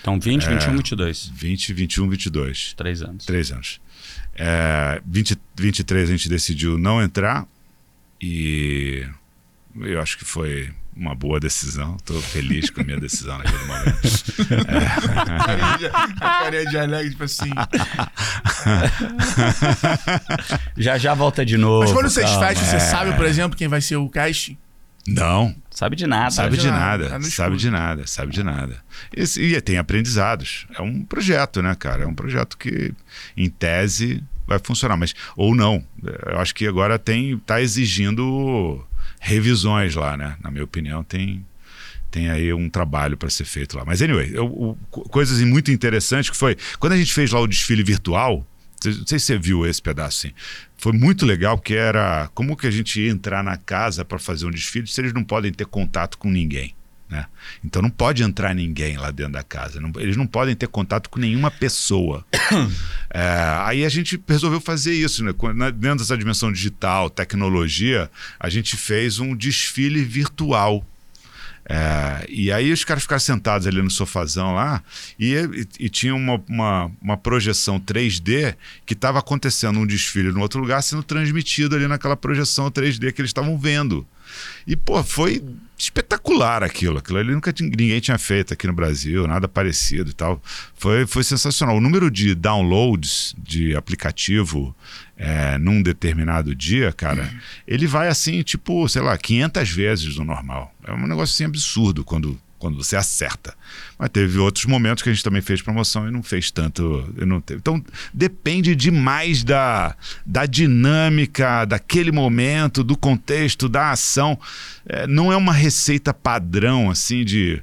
Então 20, é, 21, 22. 20, 21, 22. Três anos. Três anos. É, 20, 23 a gente decidiu não entrar e eu acho que foi uma boa decisão. Estou feliz com a minha decisão naquele momento. é. A carinha de alegre, tipo assim. já já volta de novo. Mas quando vocês fecham, você é. sabe, por exemplo, quem vai ser o cast? Não. Sabe de nada. Sabe de nada. Tá sabe de nada. Sabe de nada. E, e tem aprendizados. É um projeto, né, cara? É um projeto que, em tese, vai funcionar. Mas, ou não. Eu acho que agora tem. tá exigindo revisões lá, né? Na minha opinião, tem, tem aí um trabalho para ser feito lá. Mas, anyway, eu, coisas muito interessantes que foi. Quando a gente fez lá o desfile virtual, não sei se você viu esse pedaço assim. Foi muito legal, que era como que a gente ia entrar na casa para fazer um desfile se eles não podem ter contato com ninguém. Né? Então não pode entrar ninguém lá dentro da casa. Não, eles não podem ter contato com nenhuma pessoa. é, aí a gente resolveu fazer isso. Né? Dentro dessa dimensão digital, tecnologia, a gente fez um desfile virtual. É, e aí os caras ficaram sentados ali no sofazão lá e, e, e tinha uma, uma, uma, projeção 3D que estava acontecendo um desfile no outro lugar sendo transmitido ali naquela projeção 3D que eles estavam vendo. E, pô, foi espetacular aquilo. Aquilo ali nunca tinha, ninguém tinha feito aqui no Brasil, nada parecido e tal. Foi, foi sensacional. O número de downloads de aplicativo é, num determinado dia, cara, uhum. ele vai assim, tipo, sei lá, 500 vezes do normal. É um negócio assim absurdo quando quando você acerta. Mas teve outros momentos que a gente também fez promoção e não fez tanto. Não teve. Então depende demais da, da dinâmica, daquele momento, do contexto, da ação. É, não é uma receita padrão assim de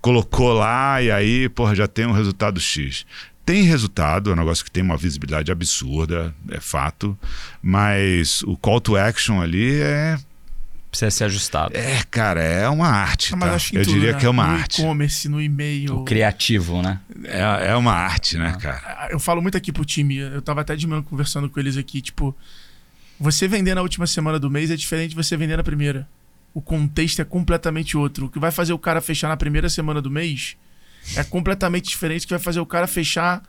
colocou lá e aí, porra, já tem um resultado X. Tem resultado, é um negócio que tem uma visibilidade absurda, é fato, mas o call to action ali é precisa ser ajustado. É, cara, é uma arte. Tá? Eu tudo, diria né? que é uma no arte. No e-commerce, no e-mail. O criativo, né? É, é uma arte, né, ah. cara? Ah, eu falo muito aqui pro time, eu tava até de manhã conversando com eles aqui, tipo, você vender na última semana do mês é diferente de você vender na primeira. O contexto é completamente outro. O que vai fazer o cara fechar na primeira semana do mês é completamente diferente do que vai fazer o cara fechar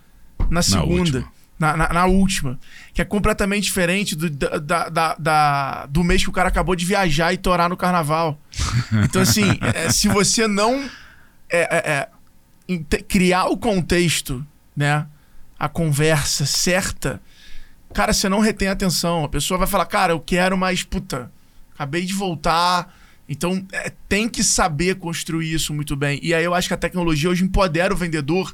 na segunda. Na na, na, na, última. Que é completamente diferente do, da, da, da, do mês que o cara acabou de viajar e torar no carnaval. Então, assim, é, se você não é, é, é criar o contexto, né? A conversa certa, cara, você não retém atenção. A pessoa vai falar, cara, eu quero mais, puta, acabei de voltar. Então, é, tem que saber construir isso muito bem. E aí eu acho que a tecnologia hoje empodera o vendedor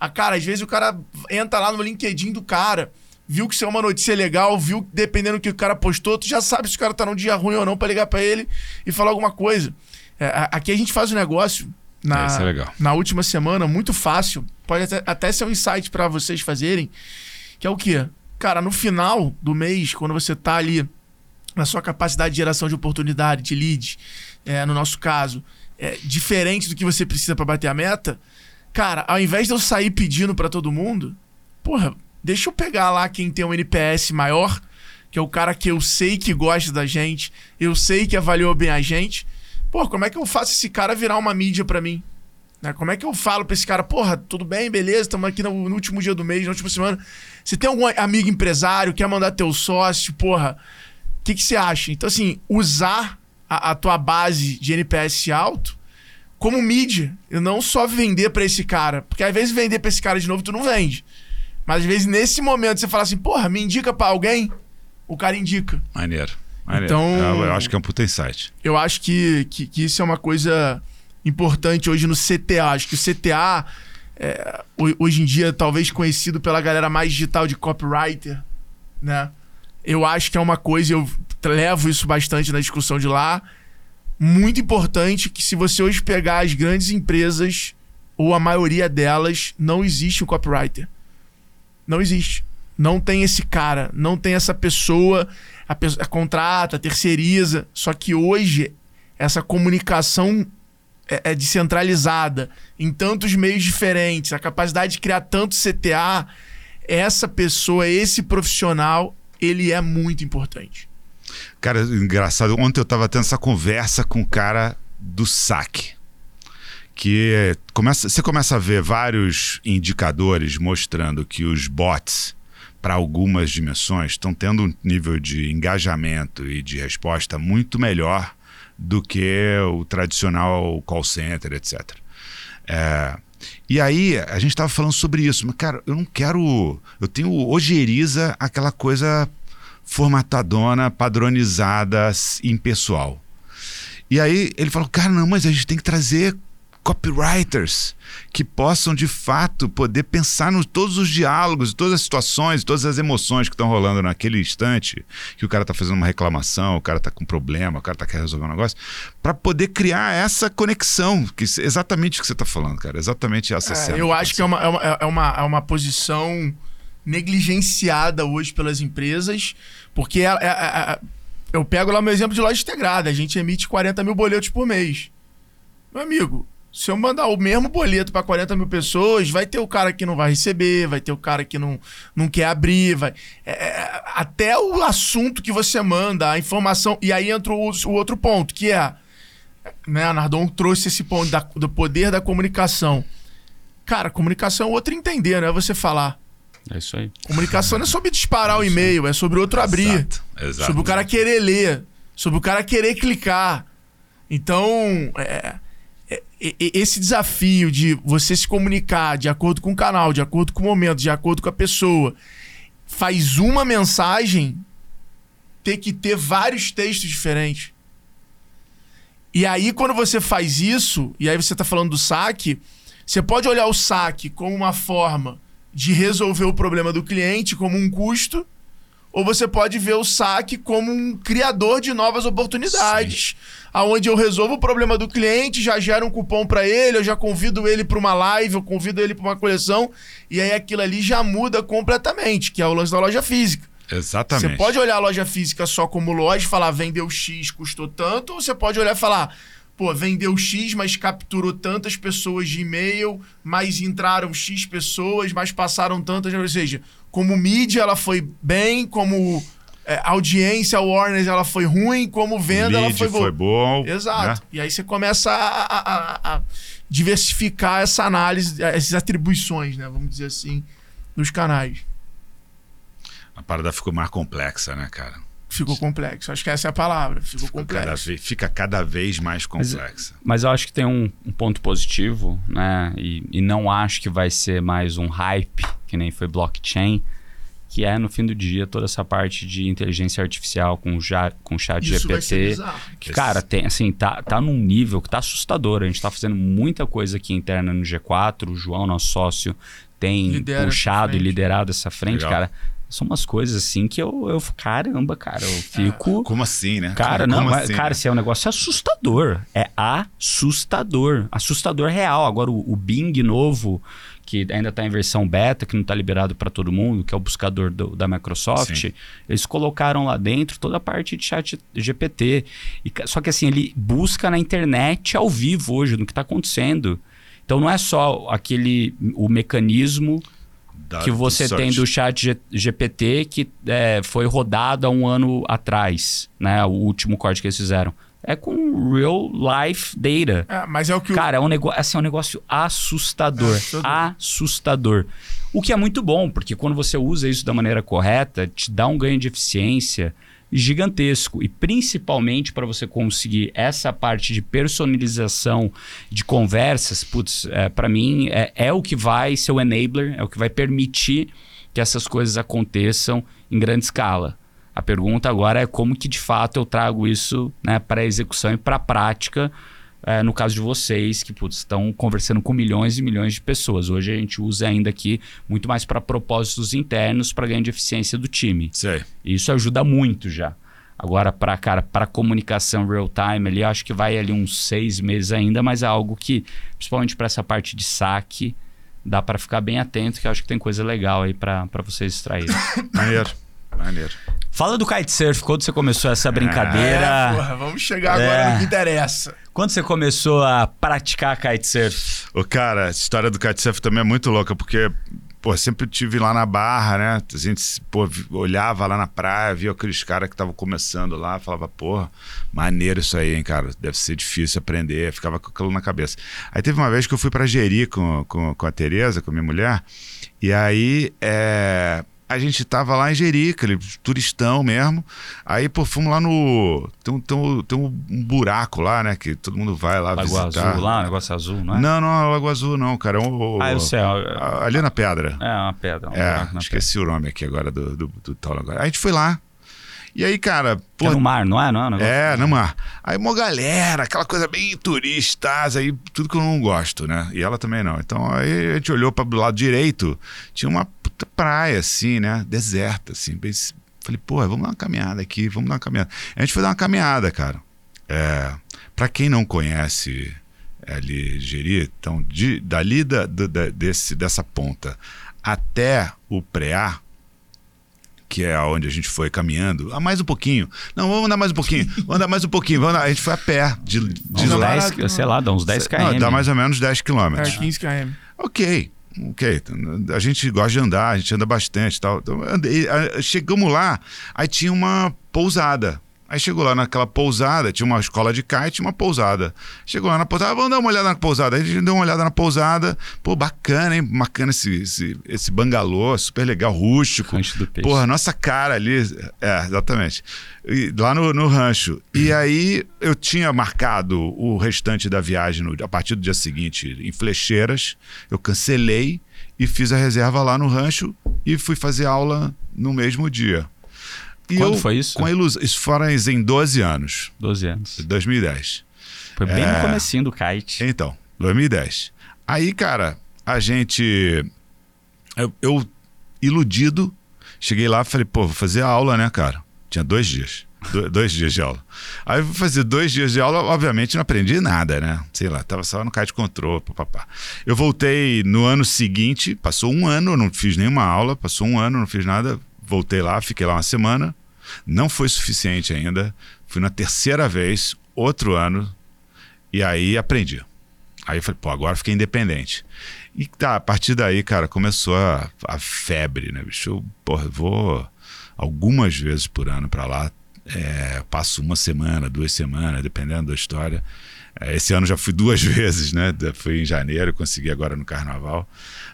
a cara, às vezes o cara entra lá no LinkedIn do cara, viu que isso é uma notícia legal, viu dependendo do que o cara postou, tu já sabe se o cara tá num dia ruim ou não para ligar para ele e falar alguma coisa. É, aqui a gente faz um negócio na, é, na última semana muito fácil, pode até, até ser um insight para vocês fazerem, que é o quê? Cara, no final do mês, quando você tá ali na sua capacidade de geração de oportunidade, de lead, é, no nosso caso, é, diferente do que você precisa para bater a meta, Cara, ao invés de eu sair pedindo para todo mundo, porra, deixa eu pegar lá quem tem um NPS maior, que é o cara que eu sei que gosta da gente, eu sei que avaliou bem a gente. Pô, como é que eu faço esse cara virar uma mídia para mim? Né? Como é que eu falo pra esse cara, porra, tudo bem, beleza, estamos aqui no, no, último dia do mês, na última semana. Você tem algum amigo empresário, quer mandar teu sócio, porra, o que, que você acha? Então, assim, usar a, a tua base de NPS alto como mídia. E não só vender para esse cara. Porque às vezes vender para esse cara de novo, tu não vende. Mas às vezes nesse momento você fala assim, porra, me indica pra alguém, o cara indica. Maneiro. maneiro. Então- Eu, eu acho que é um puta insight. Eu acho que, que, que isso é uma coisa importante hoje no CTA. Acho que o CTA, é, ho- hoje em dia, talvez conhecido pela galera mais digital de copywriter, né? Eu acho que é uma coisa, eu levo isso bastante na discussão de lá, muito importante que se você hoje pegar as grandes empresas, ou a maioria delas, não existe um copywriter. Não existe. Não tem esse cara, não tem essa pessoa, a pessoa contrata, terceiriza. Só que hoje essa comunicação é, é descentralizada em tantos meios diferentes, a capacidade de criar tanto CTA, essa pessoa, esse profissional, ele é muito importante. Cara, engraçado, ontem eu tava tendo essa conversa com o cara do saque. Que começa, você começa a ver vários indicadores mostrando que os bots, para algumas dimensões, estão tendo um nível de engajamento e de resposta muito melhor do que o tradicional call center, etc. É, e aí, a gente estava falando sobre isso, mas, cara, eu não quero. Eu tenho ojeriza aquela coisa formatadona, padronizada, impessoal. E aí ele falou, cara, não, mas a gente tem que trazer copywriters que possam de fato poder pensar em todos os diálogos, todas as situações, todas as emoções que estão rolando naquele instante, que o cara está fazendo uma reclamação, o cara está com um problema, o cara está querendo resolver um negócio, para poder criar essa conexão, que é exatamente o que você está falando, cara, exatamente essa É, cena. eu acho que é uma, é, uma, é, uma, é uma posição negligenciada hoje pelas empresas, porque é- é- é- eu pego lá meu exemplo de loja integrada, a gente emite 40 mil boletos por mês. Meu amigo, se eu mandar o mesmo boleto para 40 mil pessoas, vai ter o cara que não vai receber, vai ter o cara que não, não quer abrir, vai. é, é, até o assunto que você manda, a informação. E aí entra o, o outro ponto, que é. Né, a Nardon trouxe esse ponto da- do poder da comunicação. Cara, comunicação é outro entender, não é você falar. É isso aí. Comunicação não é sobre disparar o e-mail, é sobre o outro abrir. Exato, exato. Sobre o cara querer ler. Sobre o cara querer clicar. Então, é, é, é, esse desafio de você se comunicar de acordo com o canal, de acordo com o momento, de acordo com a pessoa, faz uma mensagem ter que ter vários textos diferentes. E aí, quando você faz isso, e aí você está falando do saque, você pode olhar o saque como uma forma de resolver o problema do cliente, como um custo, ou você pode ver o saque como um criador de novas oportunidades, aonde eu resolvo o problema do cliente, já gero um cupom para ele, eu já convido ele para uma live, eu convido ele para uma coleção, e aí aquilo ali já muda completamente, que é o lance da loja física. Exatamente. Você pode olhar a loja física só como loja e falar vendeu X, custou tanto, ou você pode olhar e falar, pô, vendeu X, mas capturou tantas pessoas de e-mail, mas entraram X pessoas, mas passaram tantas. Ou seja, como mídia ela foi bem, como é, audiência, Warner ela foi ruim, como venda ela Lead foi boa. foi bom. Exato. né? E aí você começa a, a- a- a diversificar essa análise, essas atribuições, né? Vamos dizer assim, nos canais. A parada ficou mais complexa, né, cara? Ficou complexo. Acho que essa é a palavra. Ficou, Ficou cada complexo. vez- fica cada vez mais complexa. Mas eu acho que tem um, um ponto positivo, né? E, e não acho que vai ser mais um hype, que nem foi blockchain, que é, no fim do dia, toda essa parte de inteligência artificial com, ja, com chat Isso vai ser GPT. Que, cara, tem, assim, tá, tá num nível que tá assustador. A gente tá fazendo muita coisa aqui interna no G4. O João, nosso sócio, tem Lidera puxado e liderado essa frente, Legal. cara. São umas coisas assim que eu, eu caramba, cara, eu fico. Como assim, né? Cara, Como não, é- assim, cara, né? esse é um negócio assustador. É assustador. Assustador real. Agora, o, o Bing novo, que ainda está em versão beta, que não está liberado para todo mundo, que é o buscador do- da Microsoft, Sim. eles colocaram lá dentro toda a parte de chat GPT. E, só que assim, ele busca na internet ao vivo hoje, no que está acontecendo. Então não é só aquele o mecanismo Da- que você do tem do chat G- GPT que é, foi rodado há um ano atrás, né? O último corte que eles fizeram. É com real life data. É, mas é o que o- Cara, é um negócio, assim, é um negócio assustador. É assustador. Assustador. O que é muito bom, porque quando você usa isso da maneira correta, te dá um ganho de eficiência gigantesco. E principalmente para você conseguir essa parte de personalização de conversas, putz, é, para mim é, é o que vai ser o enabler, é o que vai permitir que essas coisas aconteçam em grande escala. A pergunta agora é como que de fato eu trago isso né, para a execução e para a prática, é, no caso de vocês, que putz, estão conversando com milhões e milhões de pessoas. Hoje a gente usa ainda aqui muito mais para propósitos internos para ganho de eficiência do time. Sei. Isso ajuda muito já. Agora, para cara, para comunicação real time, ali, acho que vai ali uns seis meses ainda, mas é algo que, principalmente para essa parte de saque, dá para ficar bem atento, que acho que tem coisa legal aí para vocês extraírem. Maneiro, maneiro. Fala do kitesurf, quando você começou essa brincadeira? É, porra, vamos chegar agora É. no que interessa. Quando você começou a praticar kitesurf? Ô, cara, a história do kitesurf também é muito louca, porque, pô, sempre tive lá na Barra, né? A gente, pô, olhava lá na praia, via aqueles caras que estavam começando lá, falava, porra, maneiro isso aí, hein, cara? Deve ser difícil aprender, ficava com aquilo na cabeça. Aí teve uma vez que eu fui pra Jeri com, com, com a Tereza, com a minha mulher, e aí, é, a gente tava lá em Jeri, aquele turistão mesmo. Aí, pô, fomos lá no. Tem, um- tem, tem um buraco lá, né? Que todo mundo vai lá Lagoa visitar. Azul lá, negócio azul, não é? Não, não, é Lagoa Azul, não, cara. É um, Ah, eu sei. É a- Ali na pedra. é uma pedra. Um É, esqueci o nome aqui agora do, do, do tal agora. A gente foi lá. E aí, cara, pô. É no mar, não é? Não é, um É, no mar. Aí uma galera, aquela coisa bem turistas, aí tudo que eu não gosto, né? E ela também não. Então aí a gente olhou para do lado direito, tinha uma praia assim, né? Deserta, assim. Falei, pô, vamos dar uma caminhada aqui, vamos dar uma caminhada. A gente foi dar uma caminhada, cara. É, para quem não conhece ali Jeri, então de, dali da, da- desse, dessa ponta até o Preá, que é onde a gente foi caminhando, ah, mais um pouquinho. Não, vamos andar mais um pouquinho. Vamos andar mais um pouquinho. Vamos andar. A gente foi a pé, de, de Uns lá. 10, barato, sei lá, dá uns 10 km. Não, dá mais ou menos 10 É, quilômetros. 15 km. Ok, ok. A gente gosta de andar, a gente anda bastante e tal. Então, andei, a- chegamos lá, aí tinha uma pousada. Aí chegou lá naquela pousada, tinha uma escola de kite e uma pousada. Chegou lá na pousada, vamos dar uma olhada na pousada. Aí a gente deu uma olhada na pousada. Pô, bacana, hein? Bacana esse, esse, esse bangalô, super legal, rústico. Rancho do Peixe. Porra, nossa cara ali. É, exatamente. E lá no, no rancho. E aí eu tinha marcado o restante da viagem no- a partir do dia seguinte em Flecheiras. Eu cancelei e fiz a reserva lá no rancho e fui fazer aula no mesmo dia. E Quando eu, foi isso? Com a ilusão. Isso foram em 12 anos, 12 anos. 2010. Foi bem no É. comecinho do kite. Então, 2010. Aí, cara, a gente. Eu, eu, iludido, cheguei lá e falei, pô, vou fazer aula, né, cara? Tinha dois dias. Do- dois dias de aula. Aí eu vou fazer dois dias de aula, obviamente não aprendi nada, né? Sei lá, tava só no kite control, papapá. Eu voltei no ano seguinte, passou um ano, não fiz nenhuma aula, passou um ano, não fiz nada. Voltei lá, fiquei lá uma semana. Não foi suficiente ainda. Fui na terceira vez, outro ano, e aí aprendi. Aí eu falei, pô, agora fiquei independente. E tá, a partir daí, cara, começou a, a febre, né, bicho? Eu, porra, vou algumas vezes por ano pra lá. É, passo uma semana, duas semanas, dependendo da história. É, esse ano já fui duas vezes, né? Fui em janeiro, consegui agora no carnaval.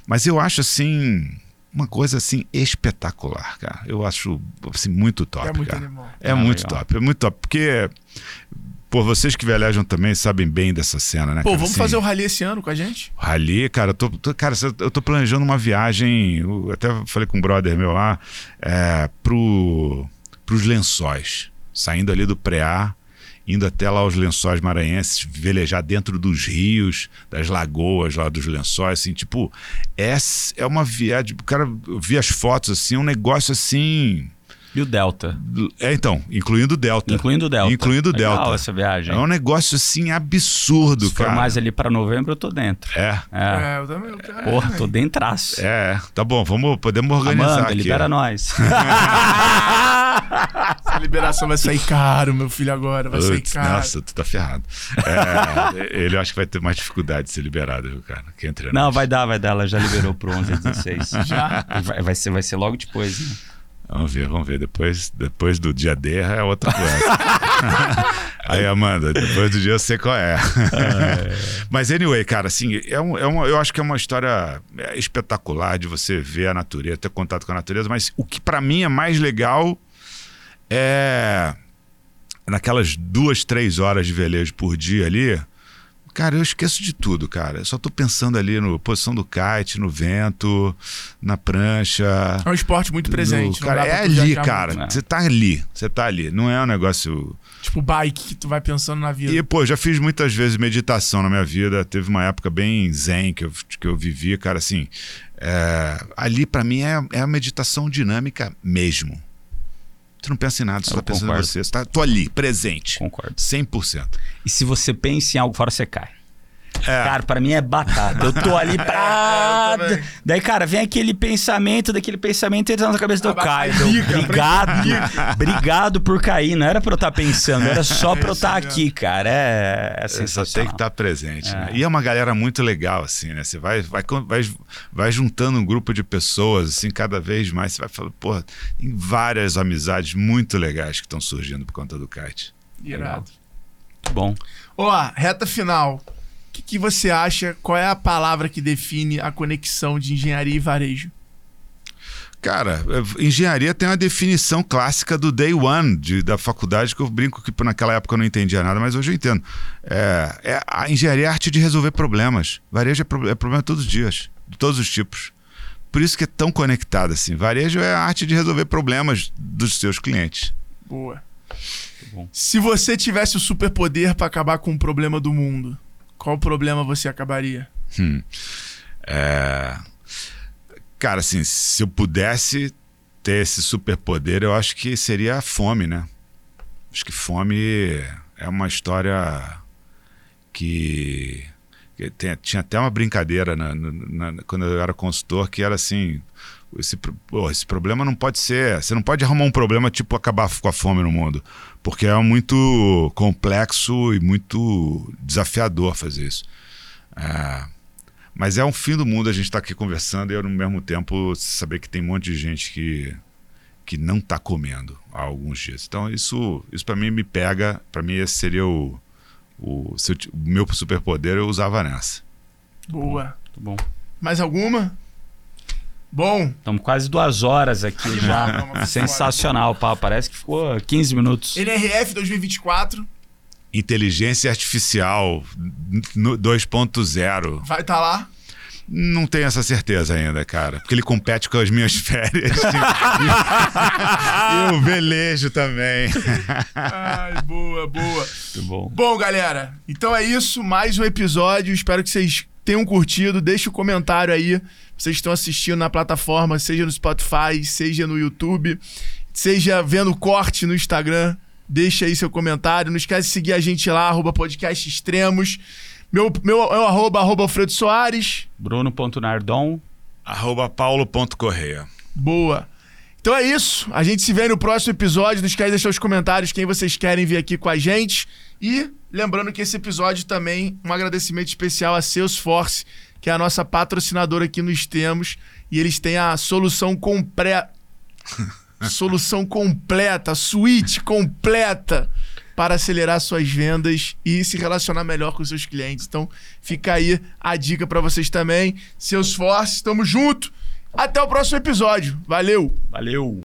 Mas eu acho assim. Uma coisa assim espetacular, cara. Eu acho assim, muito top. É muito cara. animal. É Ah, muito legal. top, é muito top. Porque, por vocês que velejam também sabem bem dessa cena, né? Pô, cara? vamos Assim, fazer o rally esse ano com a gente? Rally, cara, eu tô, tô- cara, eu tô planejando uma viagem. Eu até falei com um brother meu lá, é, pro, pros lençóis. Saindo ali do Preá, indo até lá os lençóis maranhenses, velejar dentro dos rios, das lagoas lá dos lençóis, assim, tipo, é, é uma viagem. Cara, eu vi as fotos assim, um negócio assim. E o Delta? É, então, incluindo o Delta. Incluindo o Delta. Incluindo o Legal Delta. essa viagem. É um negócio assim absurdo, Se for cara. mais ali pra novembro, eu tô dentro. É. É. É, eu também. Eu Porra, tô dentraço. É, tá bom, vamos, podemos organizar Amanda, aqui. libera nós. Essa liberação vai sair caro, meu filho, agora. Vai sair Putz, caro. nossa, tu tá ferrado. É, ele acho que vai ter mais dificuldade de ser liberado, viu, cara? Que entre Não, vai dar, vai dar. Ela já liberou pro 11 a 16. Já? Vai, vai ser, vai ser logo depois. Né? Vamos ver, vamos ver. Depois, depois do dia D é outra coisa. Aí, Amanda, depois do dia eu sei qual é. Mas, anyway, cara, assim, é um, é uma, eu acho que é uma história é, espetacular de você ver a natureza, ter contato com a natureza. Mas o que pra mim é mais legal é naquelas duas, três horas de velejo por dia ali. Cara, eu esqueço de tudo, cara. Eu só tô pensando ali no posição do kite, no vento, na prancha. É um esporte muito presente. No, cara, é ali, cara. Você tá ali. Você tá ali. Não é um negócio. Tipo bike que tu vai pensando na vida. E, pô, já fiz muitas vezes meditação na minha vida. Teve uma época bem zen que eu, que eu vivi, cara, assim. É, ali, para mim, é, é a meditação dinâmica mesmo. Você não pensa em nada, você está pensando em você. Tá, tô ali, presente. Concordo. 100%. E se você pensa em algo fora, você cai. É. Cara, pra mim é batata. Eu tô ali pra. É, Daí, cara, vem aquele pensamento, daquele pensamento entra na cabeça do Caio. Obrigado. obrigado por cair. Não era pra eu estar tá pensando, era só pra eu estar tá aqui, cara. É, é sensacional. Só tem que estar tá presente. Né? É. Né? E é uma galera muito legal, assim, né? Você vai, vai, vai, vai juntando um grupo de pessoas, assim, cada vez mais. Você vai falando, porra, tem várias amizades muito legais que estão surgindo por conta do kite. Irado. Muito bom. Ó, reta final que, que você acha? Qual é a palavra que define a conexão de engenharia e varejo? Cara, engenharia tem uma definição clássica do day one de, da faculdade que eu brinco que naquela época eu não entendia nada, mas hoje eu entendo. É, é a engenharia é a arte de resolver problemas. Varejo é, pro, é problema todos os dias, de todos os tipos. Por isso que é tão conectado assim. Varejo é a arte de resolver problemas dos seus clientes. Boa. Se você tivesse o superpoder para acabar com o problema do mundo, qual problema você acabaria? Hum. É... Cara, assim, se eu pudesse ter esse superpoder, eu acho que seria a fome, né? Acho que fome é uma história que. Tem, tinha até uma brincadeira na, na, na, quando eu era consultor que era assim: esse, pô, esse problema não pode ser. Você não pode arrumar um problema tipo acabar com a fome no mundo. Porque é muito complexo e muito desafiador fazer isso. É, mas é um fim do mundo a gente estar tá aqui conversando e ao mesmo tempo saber que tem um monte de gente que, que não está comendo há alguns dias. Então isso, isso para mim me pega. Para mim esse seria o, o, o meu superpoder. Eu usava nessa. Boa. Muito bom. Mais alguma? Bom. Estamos quase duas horas aqui já. Sensacional, pá. Parece que ficou 15 minutos. NRF 2024. Inteligência Artificial 2.0. Vai estar tá lá? Não tenho essa certeza ainda, cara. Porque ele compete com as minhas férias. e o velejo também. Ai, boa, boa. Muito bom. Bom, galera. Então é isso. Mais um episódio. Espero que vocês tenham curtido. Deixe o um comentário aí vocês estão assistindo na plataforma, seja no Spotify, seja no YouTube, seja vendo corte no Instagram, deixa aí seu comentário. Não esquece de seguir a gente lá, arroba podcast extremos. Meu, meu é o arroba, arroba Alfredo Soares. Bruno.nardon. Arroba paulo.correia. Boa. Então é isso. A gente se vê no próximo episódio. Não esquece de deixar os comentários quem vocês querem vir aqui com a gente. E lembrando que esse episódio também, um agradecimento especial a Salesforce que é a nossa patrocinadora aqui nos Temos, e eles têm a solução completa. solução completa, suíte completa para acelerar suas vendas e se relacionar melhor com seus clientes. Então, fica aí a dica para vocês também. Seus forces, tamo junto. Até o próximo episódio. Valeu. Valeu.